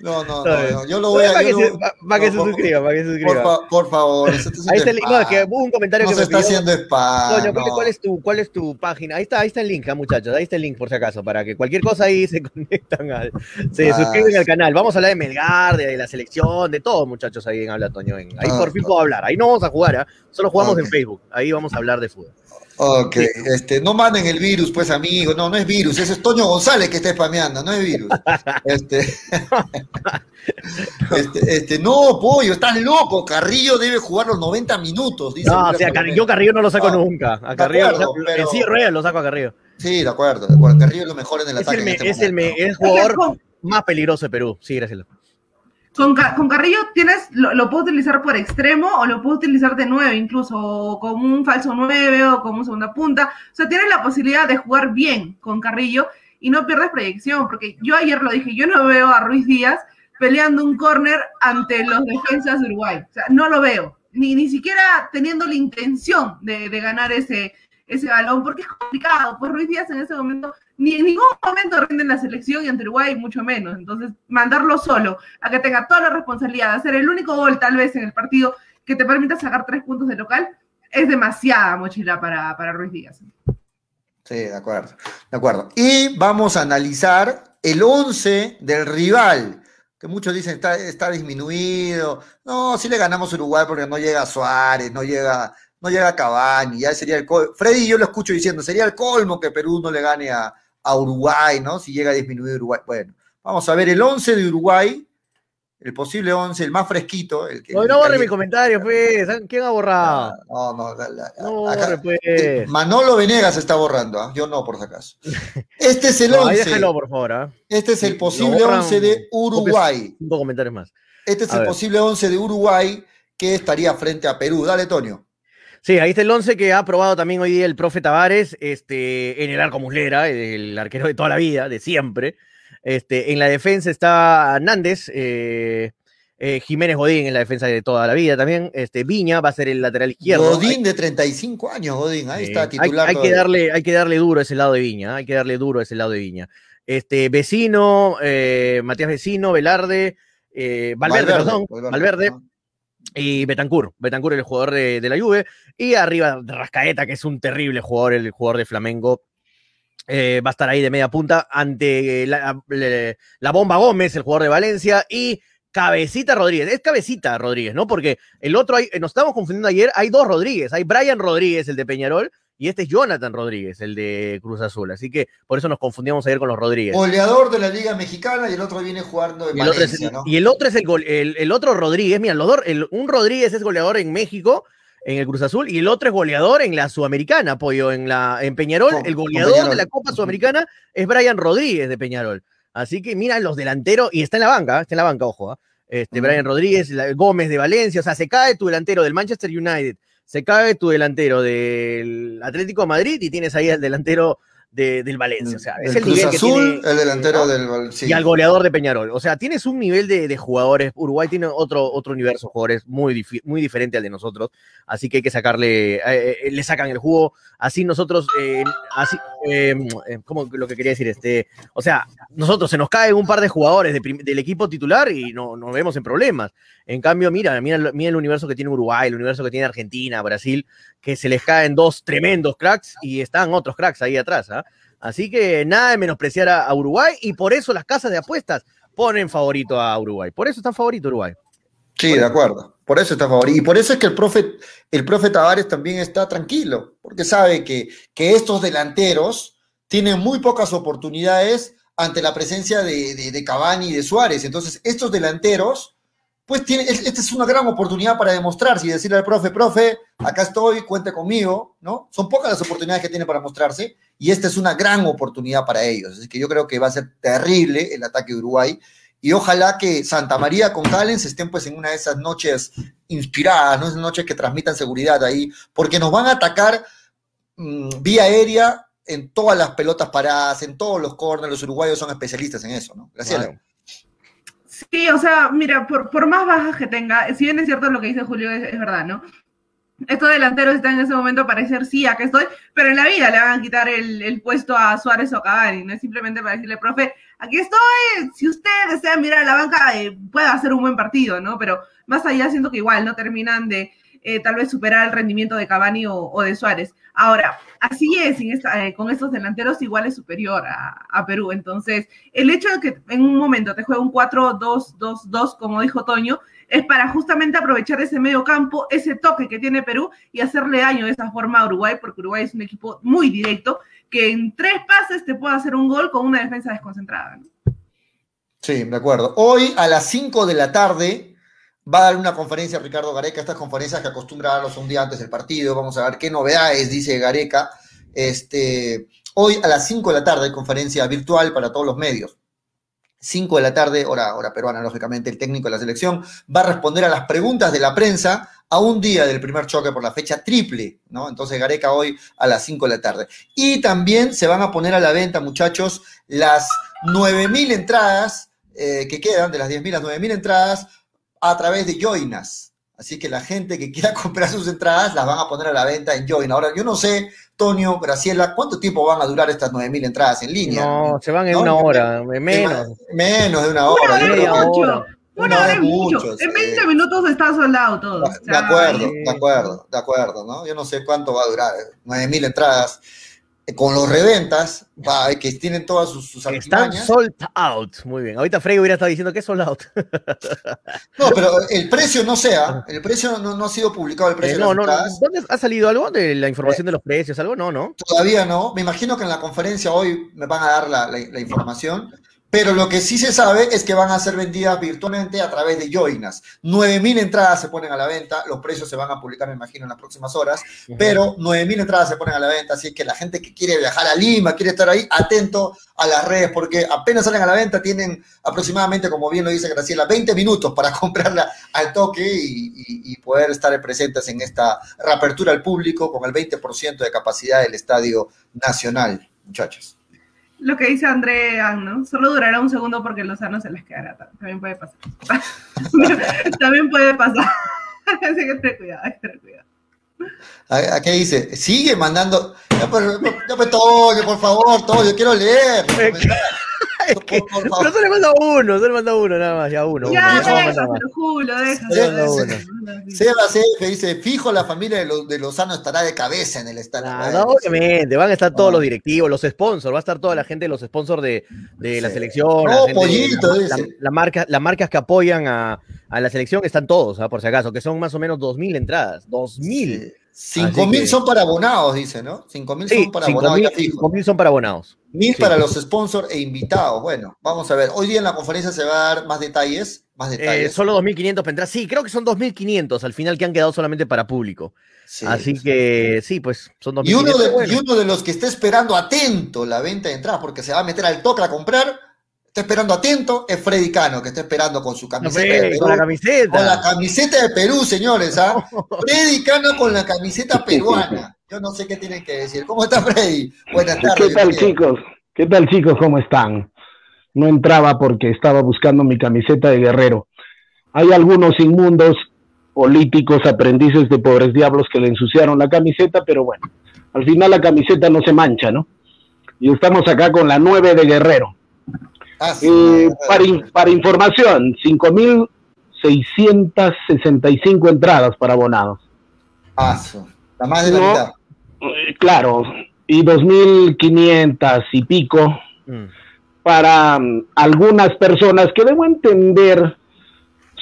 No, no, no, no, yo lo voy a. Para que, se, pa- para que no, se por- suscriba, para que se Por, fa- por favor, Ahí está el link. No, es que hubo un comentario No que se me está pidió. haciendo spam. ¿cuál, es tu, ¿cuál es tu página? Ahí está, ahí está el link, ah, muchachos. Ahí está el link, por si acaso, para que cualquier cosa ahí se [LAUGHS] conectan al, se Ah, suscriben al canal. Vamos a hablar de Melgar, de la selección, de todo, muchachos, ahí en Habla Toño. en- ahí Ah, por fin ok. puedo hablar. Ahí no vamos a jugar, ¿ah? solo jugamos en Facebook. Ahí vamos a hablar de fútbol. Ok, este, no manden el virus, pues, amigo. No, no es virus. Ese es Toño González que está spameando, no es virus. [LAUGHS] Este, [LAUGHS] este, este, no, pollo, estás loco. Carrillo debe jugar los 90 minutos, dice. No, o sea, Palomero. yo Carrillo no lo saco No, nunca. A Carrillo, acuerdo, pero- en sí, rueda lo saco a Carrillo. Sí, de acuerdo, de acuerdo. Carrillo es lo mejor en el Es ataque. el, en me- este es el, me- momento. es jugador más peligroso de Perú. Sí, gracias. Con con Carrillo tienes, lo, lo puedo utilizar por extremo o lo puedo utilizar de nueve, incluso como un falso nueve o como segunda punta. O sea, tienes la posibilidad de jugar bien con Carrillo y no pierdes proyección, porque yo ayer lo dije, yo no veo a Ruiz Díaz peleando un córner ante los defensas de Uruguay. O sea, no lo veo. Ni, ni siquiera teniendo la intención de, de ganar ese, ese balón, porque es complicado. Pues Ruiz Díaz en ese momento, ni en ningún momento rinde en la selección y ante Uruguay mucho menos. Entonces, mandarlo solo a que tenga toda la responsabilidad de hacer el único gol tal vez en el partido que te permita sacar tres puntos de local, es demasiada mochila para, para Ruiz Díaz. Sí, de acuerdo, de acuerdo. Y vamos a analizar el 11 del rival, que muchos dicen está, está disminuido. No, sí le ganamos Uruguay porque no llega Suárez, no llega, no llega Cavani, ya sería el col- Freddy, yo lo escucho diciendo, sería el colmo que Perú no le gane a, a Uruguay, ¿no? Si llega a disminuir Uruguay. Bueno, vamos a ver el 11 de Uruguay, el posible 11, el más fresquito. El que, No, no borre mi comentario, pues. ¿Quién ha borrado? No, no, la- la- No acá- borre, pues. eh, Manolo Venegas está borrando, ¿ah? yo no, por si acaso. [LAUGHS] Este es el No, ahí 11. déjalo, por favor. ¿ah? Este es el posible borran 11 de Uruguay. Cinco comentarios más. Este es A el ver. posible 11 de Uruguay que estaría frente a Perú. Dale, Toño. Sí, ahí está el 11 que ha aprobado también hoy día el profe Tavares este, en el arco Muslera, el arquero de toda la vida, de siempre. Este, en la defensa está Nández, eh, eh, Jiménez Godín en la defensa de toda la vida también. Este, Viña va a ser el lateral izquierdo. Godín de 35 años, Godín. Ahí está titular. hay que darle, hay que darle duro a ese lado de Viña, hay que darle duro a ese lado de Viña. Este, Vecino, eh, Matías Vecino, Velarde, eh, Valverde, perdón, Valverde, ¿no? Y. Betancur es el jugador de, la Juve. Y arriba Rascaeta, que es un terrible jugador, el jugador de Flamengo. eh, va a estar ahí de media punta ante la Bomba Gómez, el jugador de Valencia, y Cabecita Rodríguez. Es Cabecita Rodríguez, ¿no? Porque el otro, hay, nos estábamos confundiendo ayer, hay dos Rodríguez. Hay Brian Rodríguez, el de Peñarol, y este es Jonathan Rodríguez, el de Cruz Azul. Así que por eso nos confundíamos ayer con los Rodríguez. Goleador de la Liga Mexicana y el otro viene jugando en Y el, otro es, ¿no? y el otro es el, gol- el, el otro Rodríguez, mira, los dos, el- un Rodríguez es goleador en México, en el Cruz Azul, y el otro es goleador en la Sudamericana, apoyo, en la en Peñarol, Con- el goleador Peñarol. de la Copa Sudamericana es Brian Rodríguez de Peñarol. Así que mira los delanteros, y está en la banca, ¿eh? está en la banca, ojo, ¿ah? este. Brian Rodríguez, Gómez de Valencia, o sea, se cae tu delantero del Manchester United, se cae tu delantero del Atlético Madrid y tienes ahí al delantero de- del Valencia. O sea, es el el Cruz nivel que tiene- el delantero ¿no? del sí. y al goleador de Peñarol. O sea, tienes un nivel de, de jugadores. Uruguay tiene otro, otro universo de jugadores muy, difi- muy diferente al de nosotros. Así que hay que sacarle, eh, eh, le sacan el jugo. Así nosotros, eh, así, eh, eh, ¿cómo lo que quería decir? Este, o sea, nosotros se nos caen un par de jugadores de del equipo titular y no nos vemos en problemas. En cambio, mira, mira, mira el universo que tiene Uruguay, el universo que tiene Argentina, Brasil, que se les caen dos tremendos cracks y están otros cracks ahí atrás. ¿ah? Así que nada de menospreciar a, a Uruguay y por eso las casas de apuestas ponen favorito a Uruguay. Por eso están favorito Uruguay. Sí, de acuerdo. Por eso está favorito. Y por eso es que el profe, el profe Tavares también está tranquilo, porque sabe que, que estos delanteros tienen muy pocas oportunidades ante la presencia de, de, de Cavani y de Suárez. Entonces, estos delanteros, pues tienen, es- esta es una gran oportunidad para demostrarse y decirle al profe, profe, acá estoy, cuente conmigo, ¿no? Son pocas las oportunidades que tiene para mostrarse y esta es una gran oportunidad para ellos. Así que yo creo que va a ser terrible el ataque de Uruguay y ojalá que Santa María con Callens estén pues en una de esas noches inspiradas, ¿no? Esas noches que transmitan seguridad ahí, porque nos van a atacar mm, vía aérea en todas las pelotas paradas, en todos los corners, los uruguayos son especialistas en eso, ¿no? Gracias. Claro. Sí, o sea, mira, por, por más bajas que tenga, si bien es cierto lo que dice Julio, es, verdad, ¿no? Estos delanteros están en ese momento para decir, sí, acá estoy, pero en la vida le van a quitar el, el puesto a Suárez o Cavani, no es simplemente para decirle, profe, aquí estoy, si usted desea mirar a la banca, eh, puede hacer un buen partido, ¿no? Pero más allá siento que igual no terminan de eh, tal vez superar el rendimiento de Cavani o, de Suárez. Ahora, así es, eh, con estos delanteros igual es superior a, Perú, entonces el hecho de que en un momento te juegue un 4-2-2-2, como dijo Toño, es para justamente aprovechar ese medio campo, ese toque que tiene Perú y hacerle daño de esa forma a Uruguay, porque Uruguay es un equipo muy directo, que en tres pases te puede hacer un gol con una defensa desconcentrada. Sí, de acuerdo. Hoy a las 5 de la tarde va a dar una conferencia Ricardo Gareca, estas conferencias que acostumbra a darlos un día antes del partido. Vamos a ver qué novedades dice Gareca. Este, hoy a las 5 de la tarde, conferencia virtual para todos los medios. 5 de la tarde, hora, hora peruana, lógicamente, el técnico de la selección va a responder a las preguntas de la prensa a un día del primer choque por la fecha triple, ¿no? Entonces Gareca hoy a las 5 de la tarde. Y también se van a poner a la venta, muchachos, las 9.000 entradas eh, que quedan, de las 10.000 las 9.000 entradas, a través de Joinas. Así que la gente que quiera [LAUGHS] comprar sus entradas las van a poner a la venta en Join. Ahora, yo no sé, Tonio, Graciela, ¿cuánto tiempo van a durar estas 9.000 entradas en línea? No, se van en No, una hora, menos. Menos de una Una hora. media. Una Una hora es mucho. mucho, En sí. 20 minutos está soldado todo. De acuerdo, de acuerdo, de acuerdo, ¿no? Yo no sé cuánto va a durar, 9.000 entradas. Eh, Con los reventas, va, eh, que tienen todas sus, sus Están sold out. Muy bien. Ahorita Frey hubiera estado diciendo que es sold out. [LAUGHS] No, pero el precio no sea, el precio no, no ha sido publicado el Eh, precio de no, las no, entradas. ¿Dónde ha salido algo de la información de los precios? ¿Algo? No, no. Todavía no. Me imagino que en la conferencia hoy me van a dar la, la- la información. Pero lo que sí se sabe es que van a ser vendidas virtualmente a través de Joinas. 9.000 entradas se ponen a la venta. Los precios se van a publicar, me imagino, en las próximas horas. Pero 9.000 entradas se ponen a la venta. Así que la gente que quiere viajar a Lima, quiere estar ahí, atento a las redes, porque apenas salen a la venta, tienen aproximadamente, como bien lo dice Graciela, 20 minutos para [LAUGHS] comprarla al toque y, y- y poder estar presentes en esta reapertura al público con el 20% de capacidad del Estadio Nacional, muchachos. Lo que dice André, ¿no? Solo durará un segundo porque Lozano se les quedará. También puede pasar. [LAUGHS] También puede pasar. Así que ten cuidado, hay que tener cuidado. ¿A, a qué dice? Sigue mandando. Pero, ya, pues, Toño, por favor, Toño, quiero leer. [LAUGHS] Es que- Por- por Pero favor. solo le manda uno, solo le manda uno, nada más, ya uno. Ya, uno, deja, sí, deja, deja. Sebas F dice, fijo la familia de, los de Lozano estará de cabeza en el estadio. Ah, no, obviamente, van a estar todos los directivos, los sponsors, va a estar toda la gente de los sponsors de, de la Sí. selección, No, la gente de- Pollito, la- la- la marca- las marcas que apoyan a, a la selección están todos, ¿ah? por si acaso, que son más o menos 2.000 entradas, 2.000. Sí. Cinco Así mil que- son para abonados, dice, ¿no? Cinco mil Sí, son para abonados, mil, ya fijo. cinco mil son para abonados. Mil Sí. para los sponsors e invitados. Bueno, vamos a ver. Hoy día en la conferencia se va a dar más detalles. Más Eh, detalles. solo 2.500 para entrar. Sí, creo que son 2.500 al final que han quedado solamente para público. Sí, Así sí. que sí, pues son 2.500. Y uno, de, bueno. y uno de los que está esperando atento la venta de entradas, porque se va a meter al toque a comprar, está esperando atento, es Freddy Cano, que está esperando con su camiseta Freddy, de Perú. con la camiseta. Con la camiseta de Perú, señores, ¿ah? [LAUGHS] Freddy Cano con la camiseta peruana. Yo no sé qué tienen que decir. ¿Cómo está Freddy? Buenas tardes. ¿Qué tal, chicos? ¿Qué tal, chicos? ¿Cómo están? No entraba porque estaba buscando mi camiseta de guerrero. Hay algunos inmundos políticos, aprendices de pobres diablos que le ensuciaron la camiseta, pero bueno, al final la camiseta no se mancha, ¿no? Y estamos acá con la 9 de guerrero. Ah, sí, Eh, para, in- para información, 5.665 entradas para abonados. ah, su- La más de la No. mitad. Claro, y 2.500 y pico Mm. para mm, algunas personas que debo entender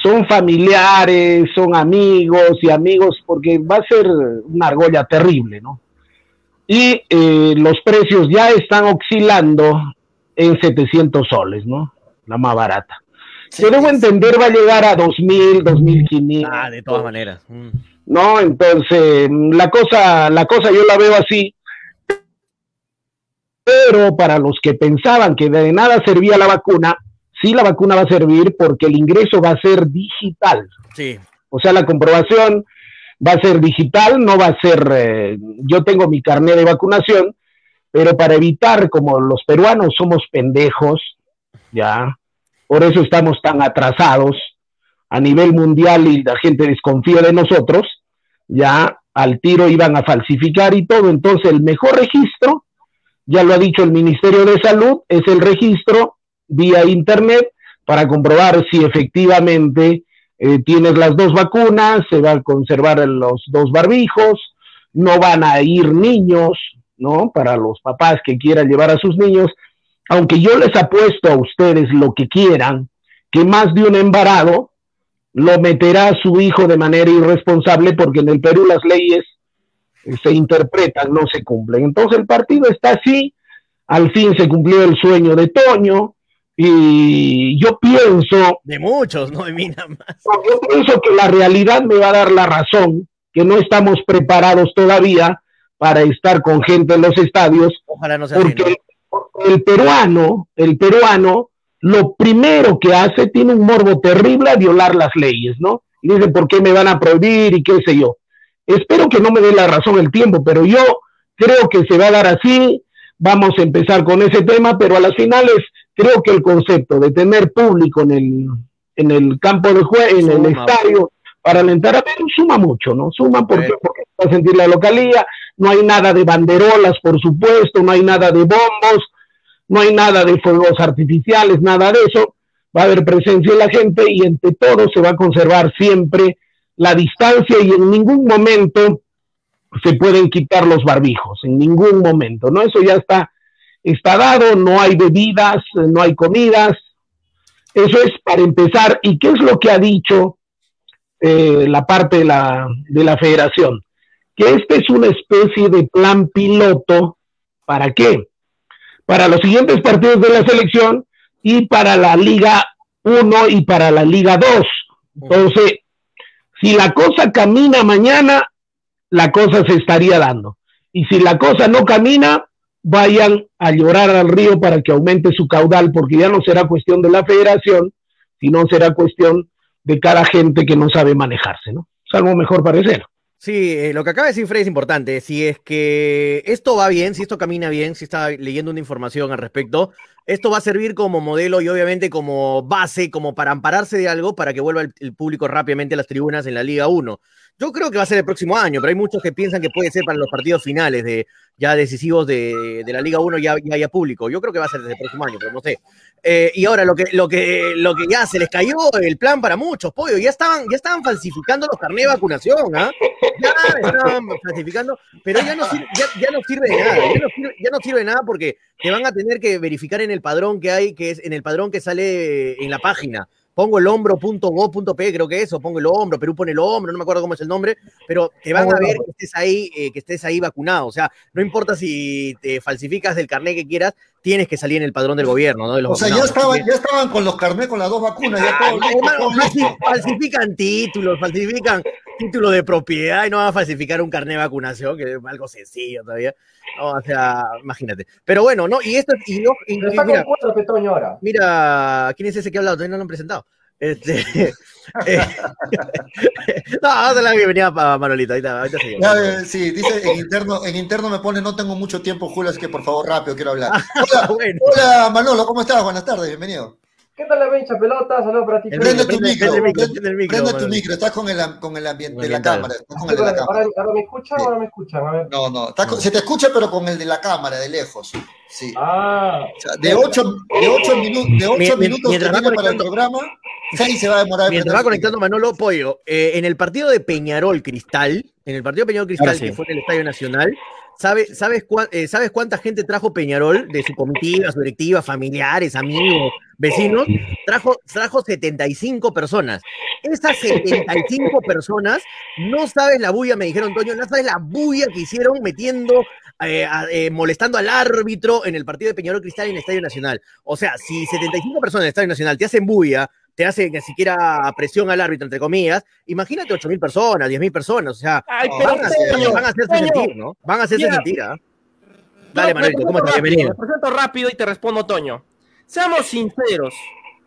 son familiares, son amigos y amigos, porque va a ser una argolla terrible, ¿no? Y eh, los precios ya están oscilando en 700 soles, ¿no? La más barata. Sí, Yo debo entender va a llegar a 2.000, 2.500. Ah, de todas maneras. Mm. ¿No? Entonces, la cosa, la cosa yo la veo así. Pero para los que pensaban que de nada servía la vacuna, sí la vacuna va a servir porque el ingreso va a ser digital. Sí. O sea, la comprobación va a ser digital, no va a ser, eh, yo tengo mi carnet de vacunación, pero para evitar, como los peruanos somos pendejos, ya, por eso estamos tan atrasados a nivel mundial y la gente desconfía de nosotros, ya al tiro iban a falsificar y todo, entonces el mejor registro, ya lo ha dicho el Ministerio de Salud, es el registro vía Internet para comprobar si efectivamente eh, tienes las dos vacunas, se va a conservar los dos barbijos, no van a ir niños, ¿no? Para los papás que quieran llevar a sus niños, aunque yo les apuesto a ustedes lo que quieran, que más de un embarado lo meterá a su hijo de manera irresponsable porque en el Perú las leyes eh, se interpretan, no se cumplen. Entonces el partido está así, al fin se cumplió el sueño de Toño y yo pienso De muchos, no de mí nada más. Yo pienso que la realidad me va a dar la razón, que no estamos preparados todavía para estar con gente en los estadios, Ojalá no sea así, porque el peruano, el peruano, lo primero que hace tiene un morbo terrible a violar las leyes, ¿no? Y dice, ¿por qué me van a prohibir y qué sé yo? Espero que no me dé la razón el tiempo, pero yo creo que se va a dar así, vamos a empezar con ese tema, pero a las finales creo que el concepto de tener público en el, en el campo de juego, en el estadio, para alentar a Perú, suma mucho, ¿no? Suma porque, Sí. porque va a sentir la localía, no hay nada de banderolas, por supuesto, no hay nada de bombos, no hay nada de fuegos artificiales, nada de eso, va a haber presencia de la gente y entre todo se va a conservar siempre la distancia y en ningún momento se pueden quitar los barbijos, en ningún momento, ¿no? Eso ya está, está dado, no hay bebidas, no hay comidas, eso es para empezar. ¿Y qué es lo que ha dicho eh, la parte de la, de la federación? Que este es una especie de plan piloto, ¿para qué? Para los siguientes partidos de la selección y para la Liga 1 y para la Liga 2. Entonces, si la cosa camina mañana, la cosa se estaría dando. Y si la cosa no camina, vayan a llorar al río para que aumente su caudal, porque ya no será cuestión de la federación, sino será cuestión de cada gente que no sabe manejarse, ¿no? Salvo mejor parecer. Sí, eh, lo que acaba de decir Fred es importante. Si es que esto va bien, si esto camina bien, si está leyendo una información al respecto, esto va a servir como modelo y obviamente como base, como para ampararse de algo para que vuelva el, público rápidamente a las tribunas en la Liga 1. Yo creo que va a ser el próximo año, pero hay muchos que piensan que puede ser para los partidos finales de ya decisivos de, la Liga 1 ya, ya haya público. Yo creo que va a ser desde el próximo año, pero no sé. Eh, y ahora lo que, lo, que, lo que ya se les cayó el plan para muchos, pollo, ya estaban, ya estaban falsificando los carnés de vacunación, ¿ah? Ya estaban falsificando, pero ya no, sirve, ya, ya no sirve de nada, ya no sirve, ya no sirve de nada porque te van a tener que verificar en el padrón que hay, que es en el padrón que sale en la página pongo el hombro.go.p, creo que eso, pongo el hombro, Perú pone el hombro, no me acuerdo cómo es el nombre, pero te van a ver que estés ahí, eh, que estés ahí vacunado. O sea, no importa si te falsificas del carnet que quieras, tienes que salir en el padrón del gobierno, ¿no? De los O sea, ya estaban, ya estaban con los carnets con las dos vacunas, ya todo Hermano, falsifican títulos, falsifican títulos de propiedad y no van a falsificar un carnet de vacunación, que es algo sencillo todavía. No, o sea, imagínate. Pero bueno, no, y esto, y, no- y- y está mira, con cuatro, Petoño, ahora. mira, ¿quién es ese que ha hablado? Todavía no lo han presentado. Este, [LAUGHS] eh, [LAUGHS] no, la bienvenida a Manolito, ahorita, ahorita eh, sí, dice en interno, en interno me pone no tengo mucho tiempo, Julio, así que por favor rápido quiero hablar. [LAUGHS] Hola, Bueno. hola Manolo, ¿cómo estás? Buenas tardes, bienvenido. ¿Qué tal la bencha pelota? Saludos para ti. Prende tu micro, prende el micro, prende, prende el micro, prende tu micro, estás con el, con el ambiente de la cámara, estás con el de la Ahora, cámara. ahora me escuchan o no me escuchan? A ver. No, no, estás con- se te escucha pero con el de la cámara, de lejos. Sí. Ah, O sea, de 8 de ocho minu- de ocho Mien- minutos que mientras va para el programa, 6 se va a demorar. en Mientras va conectando Manolo Pollo, eh, en el partido de Peñarol Cristal, en el partido de Peñarol Cristal, que fue en el Estadio Nacional, ¿sabe, sabes, eh, ¿sabes cuánta gente trajo Peñarol de su comitiva, su directiva, familiares, amigos, vecinos? Trajo, trajo 75 personas. Esas 75 [LAUGHS] personas, no sabes la bulla, me dijeron, Toño, no sabes la bulla que hicieron metiendo, eh, eh, molestando al árbitro en el partido de Peñarol Cristal en el Estadio Nacional. O sea, si 75 personas en el Estadio Nacional te hacen bulla, te hacen ni siquiera presión al árbitro, entre comillas, imagínate 8 mil personas, 10 mil personas, o sea, Ay, van a, van hacerse Toño, sentir, ¿no? Van a hacerse sentir, ¿ah? Dale, Manuelito, ¿cómo estás? Bienvenido. Me presento rápido y te respondo, Toño. Seamos sinceros.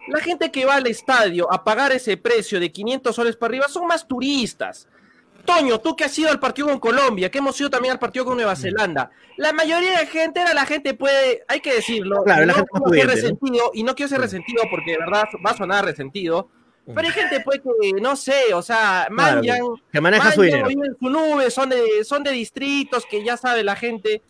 La gente que va al estadio a pagar ese precio de 500 soles para arriba son más turistas. Toño, tú que has ido al partido con Colombia, que hemos ido también al partido con Mm. Nueva Zelanda, la mayoría de gente era la gente puede, hay que decirlo, Claro, y la no gente quiero ser pudiente, ¿no? resentido, y no quiero ser Mm. resentido porque de verdad va a sonar resentido, Mm. pero hay gente pues que, no sé, o sea, Claro, manjan, Que maneja su dinero. viven en su nube, son de, son de distritos que ya sabe la gente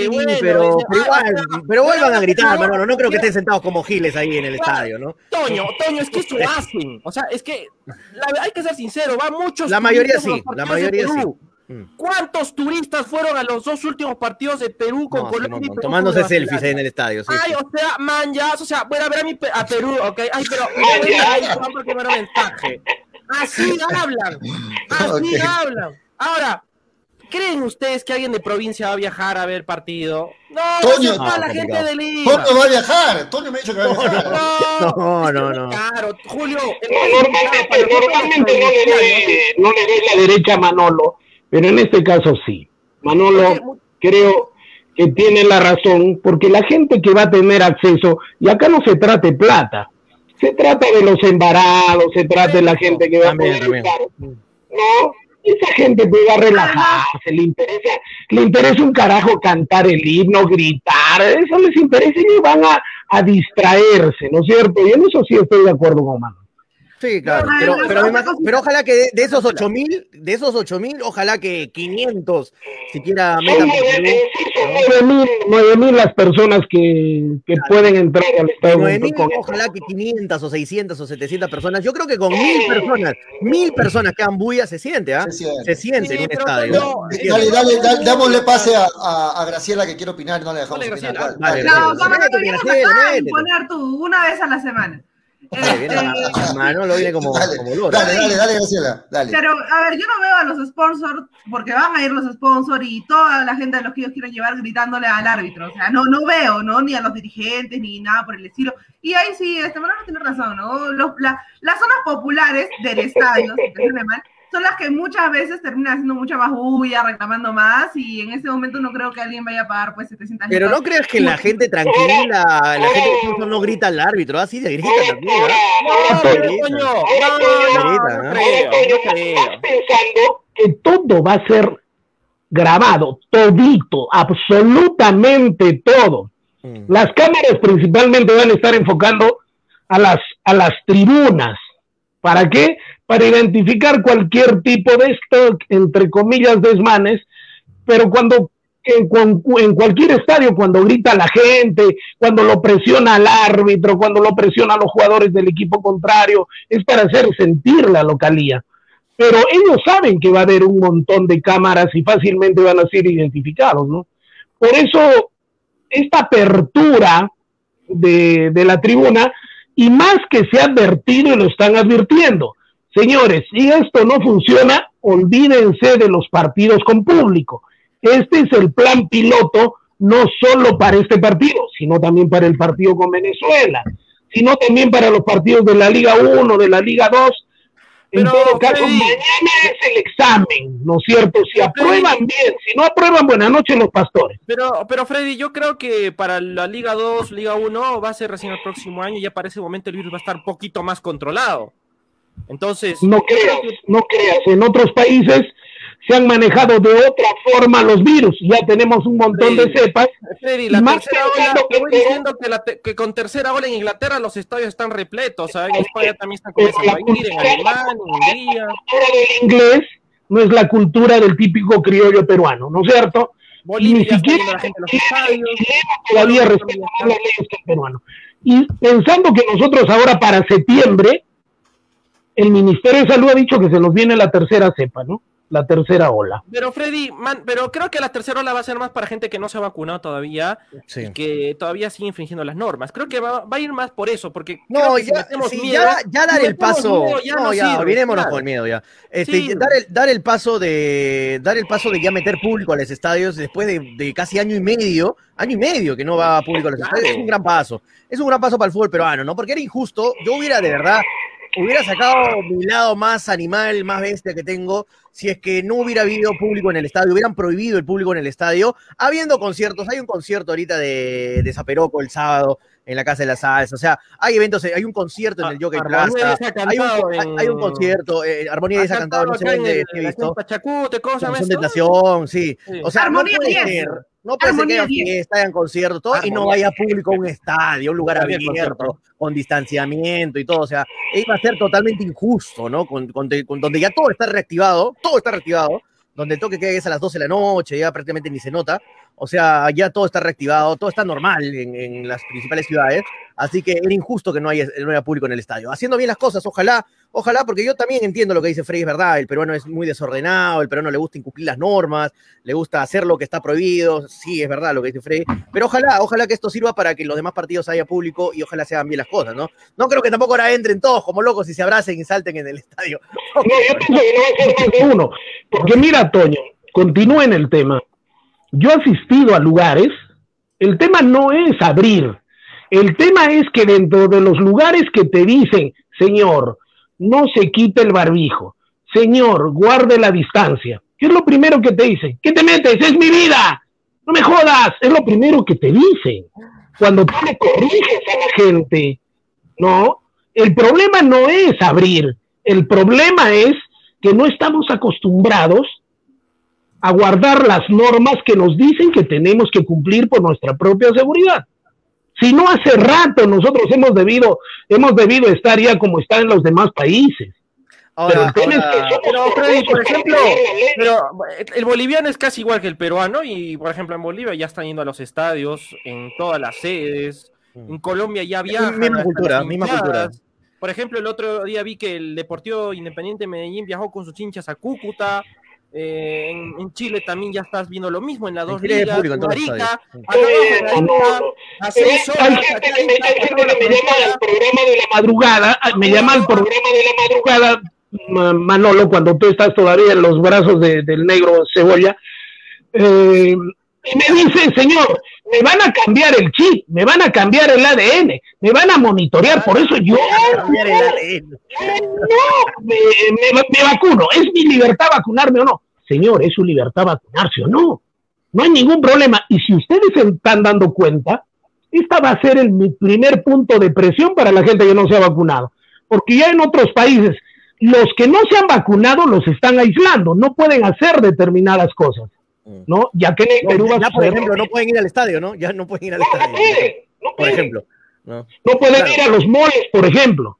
Sí, bueno, pero, dice, pero "Ah, igual, sea, pero vuelvan a gritar, no, Manolo. No creo que estén sentados como giles ahí en el Claro. estadio, ¿no? Toño, Toño, es que eso hacen. [LAUGHS] O sea, es que la- hay que ser sincero, va muchos. La mayoría sí, la mayoría Perú. Mm. ¿Cuántos turistas fueron a los dos últimos partidos de Perú con No, sí, Colombia? no, no, Tomándose selfies ahí en el estadio, sí. Ay, sí. o sea, man, ya, o sea, voy a ver a, mi, a [LAUGHS] Perú, ok. Ay, pero no porque me mensaje. Así [LAUGHS] hablan, así hablan. Ahora, ¿creen ustedes que alguien de provincia va a viajar a ver partido? No, Toño. va a ser No, la gente complicado. de Lima. Toño va a viajar, Toño me ha dicho que va a viajar. No, No, no, no. Claro, Julio. Normalmente, normalmente no le doy, no le doy la derecha a Manolo, pero en este caso sí. Manolo creo que tiene la razón, porque la gente que va a tener acceso, y acá no se trata de plata, se trata de los embarados, se trata de la gente que va a poder estar, ¿no? Esa gente puede relajarse, le interesa, le interesa un carajo cantar el himno, gritar, eso les interesa y van a, a distraerse, ¿no es cierto? Y en eso sí estoy de acuerdo con Manolo. Sí, claro. Pero, pero, cosita. pero ojalá que de, de esos 8000, de esos 8000, ojalá que 500 siquiera metan. Son nueve mil, nueve mil las personas que, que pueden entrar al. 9000, con- ojalá que 500 o 600 o 700 personas. Yo creo que con mil personas, mil personas que hagan bulla se siente, ¿ah? Se siente. Se siente en un estadio. no, eh. Dale, dale, dale, démosle pase a, a, a Graciela que quiere opinar, no le dejamos Dale, opinar. Dale. No, imponer tú una vez a la semana. Viene Este, viene como, Dale, como loro. dale, dale, dale, Graciela, dale. Pero, a ver, yo no veo a los sponsors, porque van a ir los sponsors y toda la gente de los que ellos quieren llevar gritándole al árbitro. O sea, no, no veo, ¿no? Ni a los dirigentes, ni nada por el estilo. Y ahí sí, este Manolo tiene razón, ¿no? Los- la- las zonas populares del estadio, si te suene mal, son las que muchas veces terminan haciendo mucha más bulla, reclamando más, y en ese momento no creo que alguien vaya a pagar pues 700 Pero no creas que la gente tranquila, la gente que incluso no grita al árbitro, así de grita también. No, pero Grita. coño, no, no, pensando que todo va a ser grabado, todito, absolutamente todo. Mm. Las cámaras principalmente van a estar enfocando a las, a las tribunas. ¿Para qué? Para identificar cualquier tipo de esto, entre comillas, desmanes, pero cuando en, en cualquier estadio, cuando grita la gente, cuando lo presiona al árbitro, cuando lo presiona a los jugadores del equipo contrario, es para hacer sentir la localía. Pero ellos saben que va a haber un montón de cámaras y fácilmente van a ser identificados, ¿no? Por eso esta apertura de la tribuna Y más que se ha advertido y lo están advirtiendo. Señores, si esto no funciona, olvídense de los partidos con público. Este es el plan piloto, no solo para este partido, sino también para el partido con Venezuela, sino también para los partidos de la Liga 1, de la Liga 2. En Pero, todo caso, Freddy- mañana es el examen, ¿no es cierto? Si aprueban bien, si no aprueban, buenas noches los pastores. Pero, pero Freddy, yo creo que para la Liga 2, Liga 1 va a ser recién el próximo año y ya para ese momento el virus va a estar un poquito más controlado. Entonces, No creas, no creas. En otros países se han manejado de otra forma los virus. Ya tenemos un montón de Freddy, cepas. Freddy, la Más tercera ola, pensando te que voy diciendo que, la te- que con tercera ola en Inglaterra los estadios están repletos, ¿sabes? En España también están comenzando a ir, en Alemania, en Hungría, del inglés no es la cultura del típico criollo peruano, ¿no es cierto? Bolivia Ni siquiera la gente los estadios. todavía respeta las leyes que el peruano. Y pensando que nosotros ahora para septiembre, el Ministerio de Salud ha dicho que se nos viene la tercera cepa, ¿no? La tercera ola. Pero Freddy, man, pero creo que la tercera ola va a ser más para gente que no se ha vacunado todavía Sí. y que todavía sigue infringiendo las normas. Creo que va, va a ir más por eso, porque No, creo que si ya, sí, miedo, ya, ya dar si el paso. miedo, ya no, no ya, sirve, olvidémonos claro. con el miedo ya. Este, Sí. dar, el, dar el paso de dar el paso de ya meter público a los estadios después de, de casi año y medio, año y medio que no va público a los Claro. estadios, es un gran paso. Es un gran paso para el fútbol peruano, ¿no? Porque era injusto. Yo hubiera de verdad, hubiera sacado mi lado más animal, más bestia que tengo, si es que no hubiera habido público en el estadio, hubieran prohibido el público en el estadio, habiendo conciertos, hay un concierto ahorita de, de Zaperoco el sábado en la Casa de la Salsa, o sea, hay eventos, hay un concierto en el Jockey Armonía Plaza, hay un, hay, en- hay un concierto, eh, Armonía ha cantado, no sé dónde, he visto, Pachacute, ¿cómo se llama Son esto? Tentación, sí. Sí. O sea, Armonía no puede 10. ser, no puede ser que Armonía haya 10. fiesta, hayan conciertos, todo, y no Armonía. vaya público a un estadio, un lugar abierto, concierto. con distanciamiento y todo. O sea, iba a ser totalmente injusto, ¿no? Con, con- con- donde ya todo está reactivado, todo está reactivado, donde el toque queda es a las 12 de la noche, ya prácticamente ni se nota. O sea, ya todo está reactivado, todo está normal en, en las principales ciudades. Así que era injusto que no haya, no haya público en el estadio. Haciendo bien las cosas, ojalá, ojalá, porque yo también entiendo lo que dice Frey, es verdad. El peruano es muy desordenado, el peruano le gusta incumplir las normas, le gusta hacer lo que está prohibido. Sí, es verdad lo que dice Frey. Pero ojalá, ojalá que esto sirva para que los demás partidos haya público y ojalá se hagan bien las cosas, ¿no? No creo que tampoco ahora entren todos como locos y se abracen y salten en el [LAUGHS] estadio. No, yo pienso que no va a ser más de uno. Porque mira, Toño, continúa en el tema. Yo he asistido a lugares, el tema no es abrir, el tema es que dentro de los lugares que te dicen, señor, no se quite el barbijo, señor, guarde la distancia, ¿qué es lo primero que te dicen? ¿Qué te metes? Es mi vida, no me jodas, es lo primero que te dicen. Cuando tú le corriges a la gente, ¿no? El problema no es abrir, el problema es que no estamos acostumbrados a guardar las normas que nos dicen que tenemos que cumplir por nuestra propia seguridad. Si no hace rato nosotros hemos debido, hemos debido estar ya como están en los demás países. Pero Ahora, el tema es que Pero Freddy, por ejemplo, de ley. pero el boliviano es casi igual que el peruano y, por ejemplo, en Bolivia ya están yendo a los estadios, en todas las sedes. En Colombia ya viajan. Misma cultura, misma cultura. Por ejemplo, el otro día vi que el Deportivo Independiente Medellín viajó con sus hinchas a Cúcuta. Eh, en, en Chile también ya estás viendo lo mismo en las En dos ligas. público en En todos los Arica, estadios. acá abajo en no, Arica, no. a Pero seis hay horas, gente, acá que me, está, hay gente pasando la que me llama al programa de la madrugada, ah, me llama al programa de la madrugada, Ma- Manolo, cuando tú estás todavía en los brazos de- del negro cebolla, eh, y me dice, señor, me van a cambiar el chip, me van a cambiar el ADN, me van a monitorear, por eso yo Cambiar el ADN. no, me, me- me vacuno, es mi libertad vacunarme o no. Señor, es su libertad vacunarse o no. No hay ningún problema. Y si ustedes se están dando cuenta, esta va a ser el mi primer punto de presión para la gente que no se ha vacunado. Porque ya en otros países, los que no se han vacunado los están aislando, no pueden hacer determinadas cosas, ¿no? Ya que en No, Perú va a ya, por ejemplo, no pueden ir al estadio, ¿no? Ya no pueden ir al No, estadio. pueden, no Por pueden. ejemplo. ¿no? No pueden Claro. ir a los moles, por ejemplo.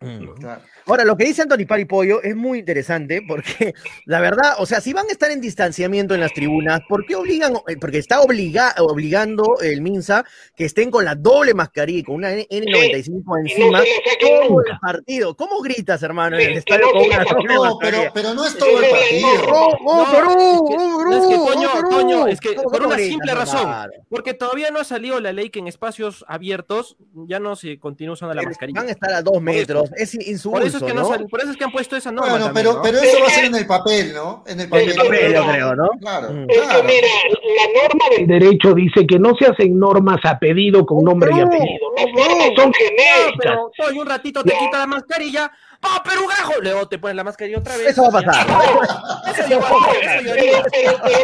Mm. Claro. Ahora, lo que dice Anthony Paripollo es muy interesante porque, [LAUGHS] la verdad, o sea, si van a estar en distanciamiento en las tribunas, ¿por qué obligan? eh, Porque está obliga- obligando el Minsa que estén con la doble mascarilla, y con una N- N95 Y encima, no todo el partido. ¿Cómo gritas, hermano, en Sí, el que estadio no con una pero, pero no es todo el partido. ¡Oh, oh, Perú! es que- ¡Oh, Perú! es que, Toño, ¡Oh, Perú! Toño, es que ¿Cómo- por una gritas, simple razón. Porque todavía no ha salido la ley que en espacios abiertos ya no se continúa usando la mascarilla. Van a estar a dos metros, es insulso, Por eso es que no ¿no? por eso es que han puesto esa norma. Bueno, también, pero, ¿no? pero eso va a ser en el papel, ¿no? En el papel. En el papel, yo creo, ¿no? Claro, Mm. Es que mira, la norma del derecho dice que no se hacen normas a pedido con nombre y apellido. Las normas son No, genéricas. pero Toño, un ratito te quita la mascarilla. ¡Ah, Perú gajo! Luego te pones la mascarilla otra vez. Eso va a pasar. [LAUGHS] Eso eso yo haría. Pero, pero,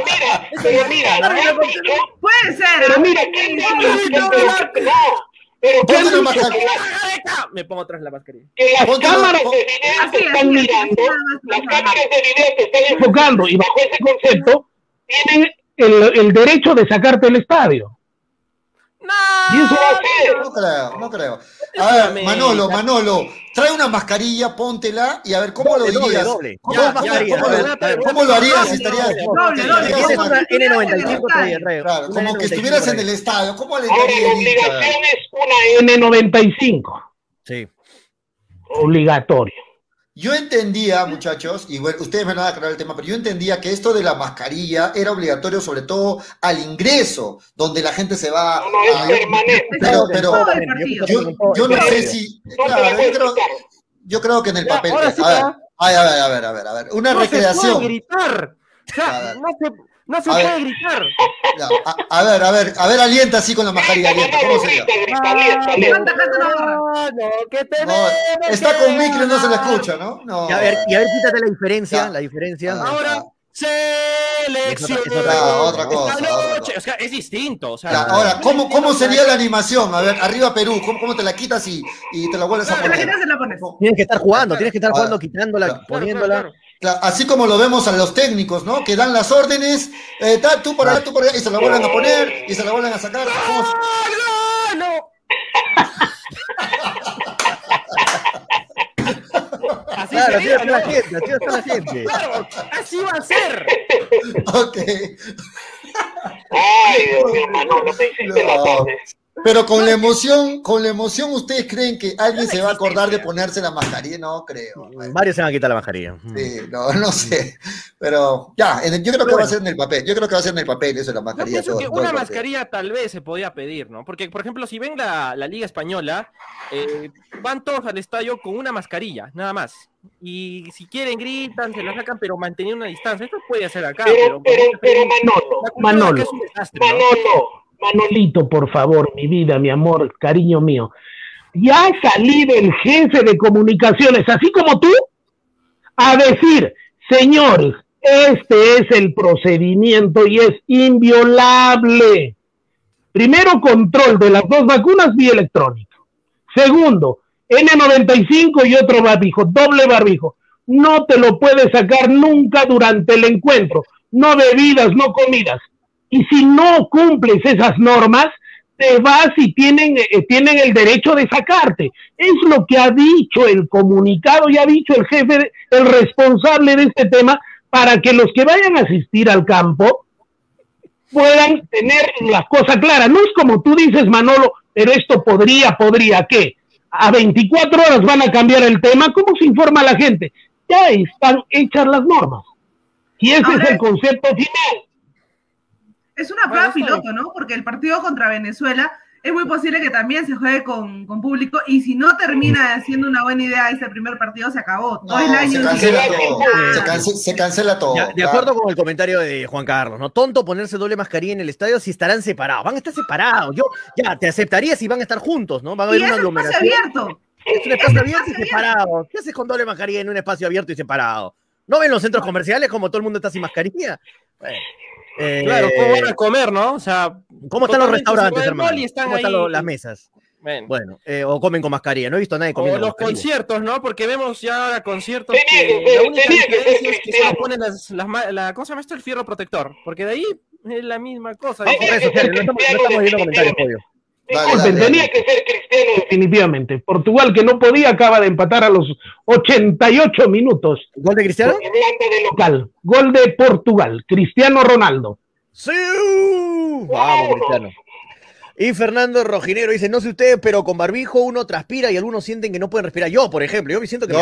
pero mira, pero mira, Puede ser. pero mira, ¿qué pero- ¿qué la dicho? Me pongo atrás la mascarilla. que las Ponte la- cámaras de video te es, están mirando, las cámaras de video te están enfocando y bajo ese concepto tienen el, el derecho de sacarte el estadio. ¡No! Eso creo, no creo. A ver. Manolo, Manolo, trae una mascarilla, póntela y a ver cómo lo dirías. doble. ¿Cómo, cómo- cómo lo- cómo harías si Doble, estarías? doble, doble, que doble. estarías Tienes en- una N95 Estadio. trae, trae. Claro, Una como que N95 estuvieras en el estadio. ¿Cmo le hincha? obligación es una N95, Sí. obligatorio. Yo entendía, muchachos, y bueno, ustedes me van a aclarar el tema, pero yo entendía que esto de la mascarilla era obligatorio sobre todo al ingreso, donde la gente se va No, no, es a... permanente. Pero, pero Todo el partido. yo, yo no sé si... Claro, yo creo, quitar. yo creo que en el papel... a ver, a ver, a ver, a ver, a ver. Una No se puede recreación. gritar. O sea, no se, no se A ver. puede gritar. Ya, a, a ver, a ver, a ver, alienta así con la mascarilla, alienta. ¿Cómo sería? Está con micro y no se le escucha, ¿no? No. Y a ver, y a ver, quítate la diferencia, Ya. la diferencia. Ah, Ahora, selección. Es otra- otra cosa, Esta otra noche. cosa. O sea, es distinto. O sea, Ya, ahora, ¿cómo, ¿cómo sería la animación? A ver, arriba Perú, ¿cómo, cómo te la quitas y, y te la vuelves a la poner? la. Tienes que estar jugando, tienes que estar jugando, quitándola, claro, poniéndola. claro, claro. Claro, así como lo vemos a los técnicos, ¿no? Que dan las órdenes, eh, tal, tú por allá, tú por allá, y se la vuelven a poner, y se la vuelven a sacar. ¿Cómo se- ¡Ah, no! [LAUGHS] Así Claro, así está la ¿no? gente, así está la gente. Claro, así va a ser. Ok. Ay, Dios mío, me hiciste la No. tarde. Pero con la emoción, con la emoción, ¿ustedes creen que alguien se va a acordar de ponerse la mascarilla? No creo. Varios se van a quitar la mascarilla. Sí, no, [LAUGHS] no sé. Pero ya, en el- yo creo que va a ser en el papel. Yo creo que va a ser en el papel eso de la Yo mascarilla. pienso todo- que todo el una mascarilla tal vez se podía pedir, ¿no? Porque, por ejemplo, si ven la, la Liga Española, eh, van todos al estadio con una mascarilla, nada más. Y si quieren, gritan, se la sacan, pero manteniendo una distancia. Esto puede hacer acá, Pero, pero, pero Manolo, cultura Manolo, un desastre, ¿no? Manolito, por favor, mi vida, mi amor, cariño mío. Ya salí del jefe de comunicaciones, así como tú, a decir, señores, este es el procedimiento y es inviolable. Primero, control de las dos vacunas vía. Segundo, N95 y otro barbijo, doble barbijo. No te lo puedes sacar nunca durante el encuentro. No bebidas, no comidas. Y si no cumples esas normas, te vas y tienen, eh, tienen el derecho de sacarte. Es lo que ha dicho el comunicado y ha dicho el jefe, el responsable de este tema, para que los que vayan a asistir al campo puedan tener las cosas claras. No es como tú dices, Manolo, pero esto podría, podría, ¿qué? A 24 horas van a cambiar el tema. ¿Cómo se informa a la gente? Ya están hechas las normas. Y ese es el concepto final. Es una prueba piloto, ¿no? Porque el partido contra Venezuela es muy posible que también se juegue con, con público y si no termina siendo una buena idea ese primer partido, se acabó. Todo el año. se cancela Sí, todo. sí, Se, Ah. cance- se cancela todo. Ya, de claro. acuerdo con el comentario de Juan Carlos, ¿no? Tonto ponerse doble mascarilla en el estadio si estarán separados. Van a estar separados. Yo ya te aceptaría si van a estar juntos, ¿no? Van a Y haber es una espacio aglomeración. abierto. Es un espacio abierto y separado. ¿Qué haces con doble mascarilla en un espacio abierto y separado? ¿No ven los centros comerciales como todo el mundo está sin mascarilla? Bueno, eh, Claro, ¿cómo van a comer, no? O sea, ¿cómo están los restaurantes, hermano? y están ¿Cómo están ahí- lo- las mesas? bueno. Bueno, eh, o comen con mascarilla. No he visto a nadie O comiendo con los mascarilla. conciertos, ¿no? Porque vemos ya ahora conciertos Tenía que que la única tenía que ser es que [LAUGHS] solo ponen las, las la, ¿cómo se llama esto? El fierro protector. Porque de ahí es la misma cosa. Redes sociales, no [LAUGHS] estamos, no estamos viendo comentarios, pollo. Dale, Disculpen, dale, tenía dale. que ser cristiano definitivamente. Portugal, que no podía, acaba de empatar a los 88 minutos. ¿Gol de Cristiano? De local. Gol de Portugal. Cristiano Ronaldo. ¡Sí! Vamos, Cristiano. Y Fernando Rojinero dice, no sé ustedes, pero con barbijo uno transpira y algunos sienten que no pueden respirar. Yo, por ejemplo, yo me siento que